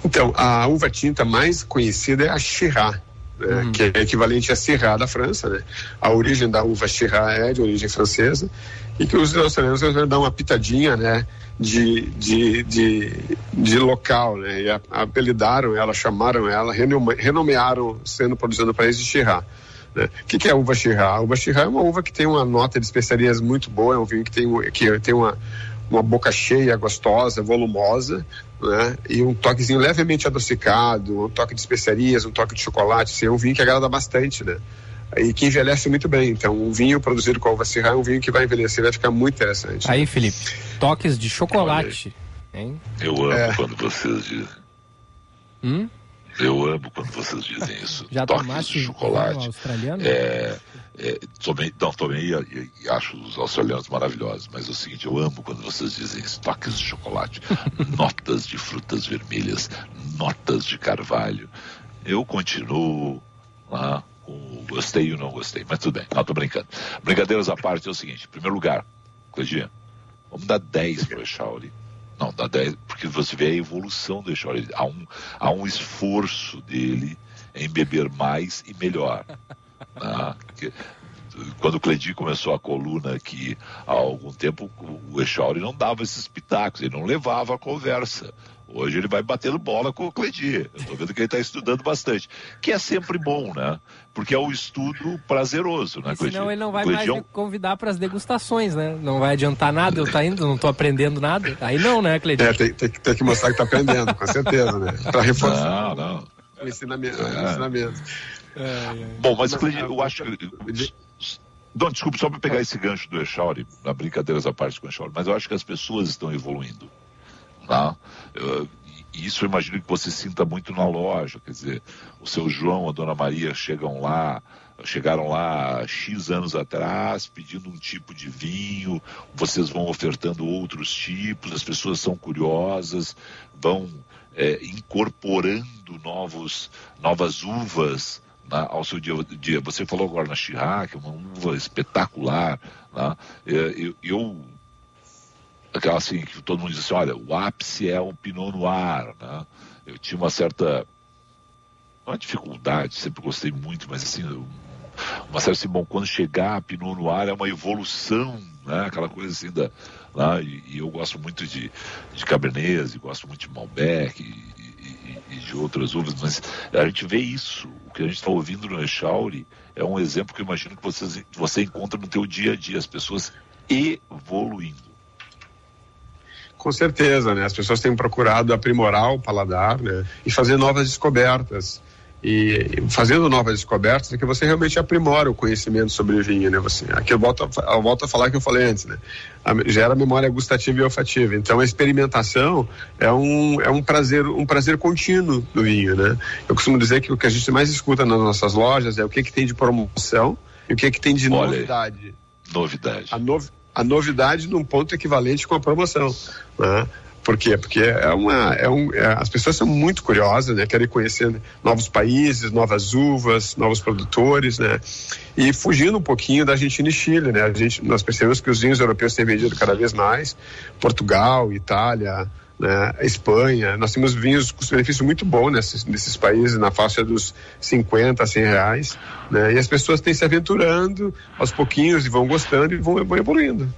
Então, a uva tinta mais conhecida é a Chirá, né, uhum. que é equivalente a Syrah da França. Né? A origem da uva Chirá é de origem francesa e que os australianos dar uma pitadinha né, de, de, de, de local. Né? E apelidaram ela, chamaram ela, renomearam sendo produzida no país de Chirá. O né? que, que, é a uva Chirá? A uva Chirá é uma uva que tem uma nota de especiarias muito boa, é um vinho que tem, que tem uma, uma boca cheia, gostosa, volumosa, né? E um toquezinho levemente adocicado, um toque de especiarias, um toque de chocolate, assim, é um vinho que agrada bastante, né? E que envelhece muito bem. Então, um vinho produzido com uva Syrah é um vinho que vai envelhecer, vai ficar muito interessante. Aí, Felipe, toques de chocolate. Hein? Eu amo é. quando vocês dizem. Hum? Eu amo quando vocês dizem isso. Já toques de chocolate. australiano? É, é, tomei, não, tomei e, e, acho os australianos maravilhosos, mas é o seguinte, eu amo quando vocês dizem isso, toques de chocolate, <laughs> notas de frutas vermelhas, notas de carvalho. Eu continuo lá com gostei ou não gostei, mas tudo bem, não, tô brincando. Brincadeiras à parte é o seguinte, em primeiro lugar, Cledia, vamos dar 10 para o Echauri não, dá 10, porque você vê a evolução do Echori. Há um, há um esforço dele em beber mais e melhor. Né? Que, quando o Cledi começou a coluna aqui há algum tempo, o Echauri não dava esses pitacos, ele não levava a conversa. Hoje ele vai batendo bola com o Cledi. Eu tô vendo que ele está estudando bastante. Que é sempre bom, né? Porque é um estudo prazeroso, né, Cledi? Senão ele não vai mais me convidar para as degustações, né? Não vai adiantar nada, eu tá indo, não tô aprendendo nada. Aí não, né, Cledi? É, tem, tem, tem, que mostrar que tá aprendendo, com certeza, né? Para reforçar. Não, não. O ensinamento. É. ensinamento. É, é. Bom, mas, Cledi, eu acho que... Não, desculpe, só para pegar esse gancho do Echauri, na brincadeiras à parte com o Echauri, mas eu acho que as pessoas estão evoluindo. Tá? E isso eu imagino que você sinta muito na loja, quer dizer, o seu João, a dona Maria chegam lá, chegaram lá X anos atrás pedindo um tipo de vinho, vocês vão ofertando outros tipos, as pessoas são curiosas, vão é, incorporando novos, novas uvas né, ao seu dia, dia. Você falou agora na Chirac, uma uva espetacular. Né? É, eu, eu aquela assim, que todo mundo diz assim, olha, o ápice é um Pinot Noir, né? Eu tinha uma certa, uma dificuldade, sempre gostei muito, mas assim, uma certa assim, bom, quando chegar a Pinot Noir é uma evolução, né? Aquela coisa assim da, lá, e, e eu gosto muito de, de Cabernet, gosto muito de Malbec e, e, e, de outras uvas, mas a gente vê isso, o que a gente está ouvindo no Echauri é um exemplo que eu imagino que vocês, você encontra no teu dia a dia, as pessoas evoluindo. Com certeza, né? As pessoas têm procurado aprimorar o paladar, né? E fazer novas descobertas. E fazendo novas descobertas é que você realmente aprimora o conhecimento sobre o vinho, né? Você, aqui eu volto, a, eu volto a falar que eu falei antes, né? A, gera memória gustativa e olfativa. Então a experimentação é um, é um prazer um prazer contínuo do vinho, né? Eu costumo dizer que o que a gente mais escuta nas nossas lojas é o que que tem de promoção e o que que tem de Olha, novidade. Novidade. A, no, a novidade num ponto equivalente com a promoção. Né? Por quê? Porque é uma, é um, é, as pessoas são muito curiosas, né? Querem conhecer novos países, novas uvas, novos produtores, né? E fugindo um pouquinho da Argentina e Chile, né? A gente, nós percebemos que os vinhos europeus têm vendido cada vez mais. Portugal, Itália, né, Espanha. Nós temos vinhos custo-benefício muito bom nesses, nesses países, na faixa dos 50 a 100 reais. Né, e as pessoas têm se aventurando aos pouquinhos e vão gostando e vão, vão evoluindo.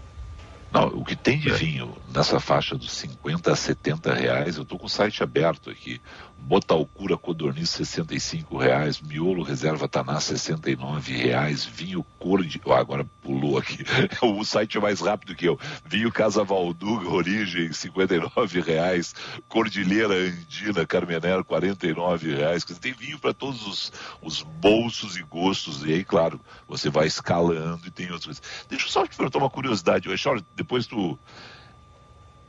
Não, o que tem de vinho nessa faixa dos 50 a 70 reais, eu estou com o site aberto aqui. Botalcura Codorniz 65 reais, Miolo Reserva Taná 69 reais, vinho cor de, oh, agora pulou aqui, <laughs> o site é mais rápido que eu, vinho Casa Valduga Origem 59 reais, Cordilheira Andina Carmenero 49 reais, tem vinho para todos os, os bolsos e gostos e aí claro, você vai escalando e tem outras coisas. Deixa eu só te perguntar uma curiosidade, Charles, depois tu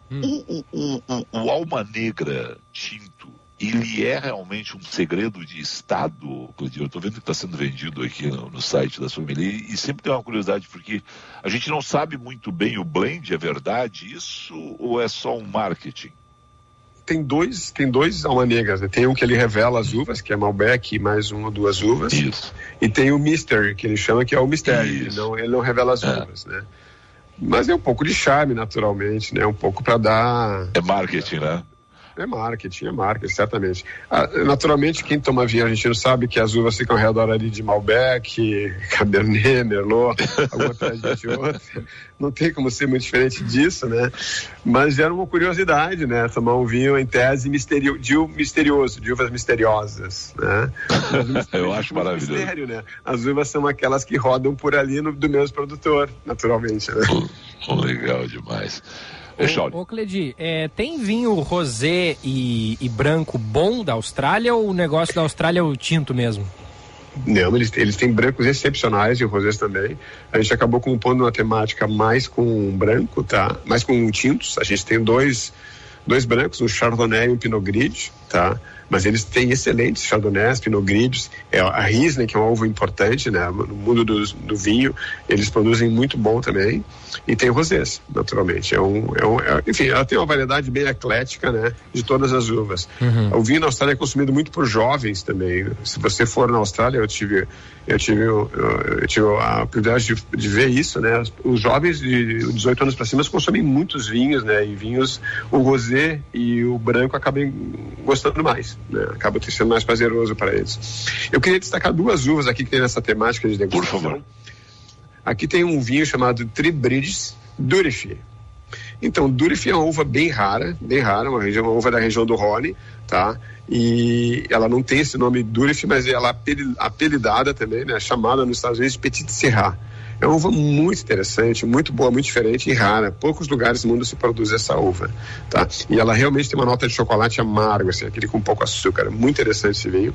hum. o, o, o, o Alma Negra tinto ele é realmente um segredo de Estado, Claudio? Eu estou vendo que está sendo vendido aqui no, no, site da família e sempre tem uma curiosidade, porque a gente não sabe muito bem o blend, é verdade isso ou é só um marketing? Tem dois, tem dois alma negras, né? Tem um que ele revela as uvas, que é Malbec, mais uma ou duas uvas. Isso. E tem o Mystery, que ele chama que é o mistério. Ele não, ele não revela as é. uvas, né? Mas é um pouco de charme, naturalmente, né? Um pouco para dar. É marketing, né? É marketing, é marketing, certamente. Ah, naturalmente, quem toma vinho argentino sabe que as uvas ficam ao redor ali de Malbec, <laughs> Cabernet, Merlot, alguma atrás de outra. Não tem como ser muito diferente disso, né? Mas era uma curiosidade, né? Tomar um vinho em tese misterio, de misterioso, de uvas misteriosas, né? <laughs> Eu acho maravilhoso. Mistério, né? As uvas são aquelas que rodam por ali no, do mesmo produtor, naturalmente, né? Legal demais. Ô, ô Cledi, é, tem vinho rosé e, e, branco bom da Austrália ou o negócio da Austrália é o tinto mesmo? Não, eles, eles têm brancos excepcionais e rosés também. A gente acabou compondo uma temática mais com branco, tá? Mais com tintos. A gente tem dois, dois brancos, um Chardonnay e um Pinot Gris, tá? mas eles têm excelentes chardonnays, pinot grids, é, a Riesling, que é uma uva importante né, no mundo do, do, vinho, eles produzem muito bom também, e tem rosés, naturalmente. É um, é um é, enfim, ela tem uma variedade bem eclética né, de todas as uvas. Uhum. O vinho na Austrália é consumido muito por jovens também. Se você for na Austrália, eu tive, eu tive, eu, eu tive a privilégio de, de, ver isso, né? Os jovens de 18 anos para cima consomem muitos vinhos, né? E vinhos, o rosé e o branco acabam gostando mais né? acaba sendo mais prazeroso para eles. Eu queria destacar duas uvas aqui que tem nessa temática de degustação. Por favor. Aqui tem um vinho chamado Tribridges Durifie. Então, Durifie é uma uva bem rara, bem rara, uma, uma uva da região do Rhône, tá? E ela não tem esse nome Durifie, mas ela é apelidada também, né? Chamada nos Estados Unidos de Petit Syrah. É uma uva muito interessante, muito boa, muito diferente e rara. Poucos lugares do mundo se produz essa uva, tá? E ela realmente tem uma nota de chocolate amargo, assim, aquele com pouco açúcar. É muito interessante esse vinho.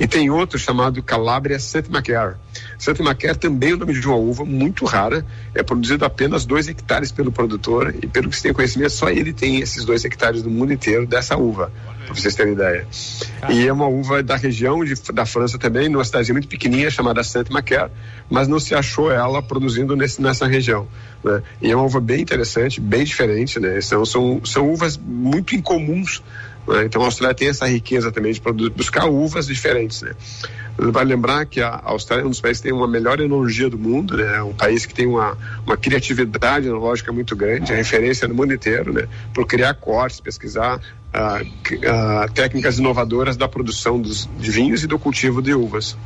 E tem outro chamado Calabria Saint Macaire. Saint Macaire também é o nome de uma uva muito rara. É produzido apenas dois hectares pelo produtor e pelo que se tem conhecimento, só ele tem esses dois hectares do mundo inteiro dessa uva para vocês terem ideia. E é uma uva da região de, da França também, numa cidade muito pequenininha chamada Saint-Macaire, mas não se achou ela produzindo nesse, nessa região. Né? E é uma uva bem interessante, bem diferente, né? São, são, são uvas muito incomuns né? Então a Austrália tem essa riqueza também de buscar uvas diferentes. Né? Vai lembrar que a Austrália é um dos países que tem uma melhor enologia do mundo, né? é um país que tem uma, uma criatividade enológica muito grande, é referência no mundo inteiro, né? por criar cortes, pesquisar ah, ah, técnicas inovadoras da produção dos, de vinhos e do cultivo de uvas.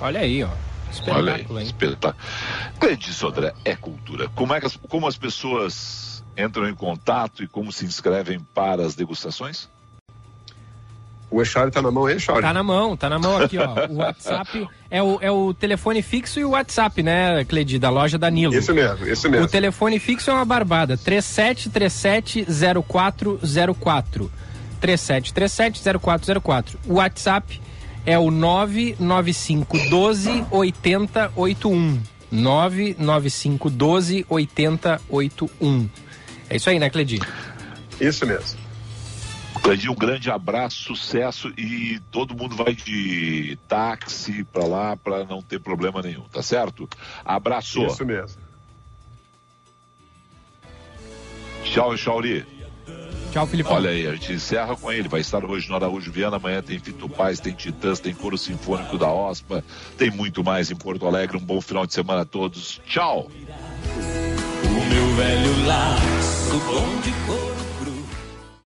Olha aí, ó. Espetáculo, Olha aí, espetáculo. Cleide Sodré, é cultura. Como, é que as, como as pessoas entram em contato e como se inscrevem para as degustações? O Echário está na mão, hein, Echário? Tá na mão, tá na mão aqui, ó. O WhatsApp é o, é o telefone fixo e o WhatsApp, né, Cledi, da loja Danilo. Isso mesmo, isso mesmo. O telefone fixo é uma barbada, 37370404. 37370404. O WhatsApp é o 99512 8081. 99512 8081. É isso aí, né, Cledi? Isso mesmo. Cledi, um grande abraço, sucesso e todo mundo vai de táxi para lá para não ter problema nenhum, tá certo? Abraço. Isso mesmo. Tchau, Chauri. Tchau, Felipe. Olha aí, a gente encerra com ele. Vai estar hoje no Araújo Viana. Amanhã tem Fito Paz, tem Titãs, tem Coro Sinfônico da OSPA. Tem muito mais em Porto Alegre. Um bom final de semana a todos. Tchau meu velho laço bom de cor.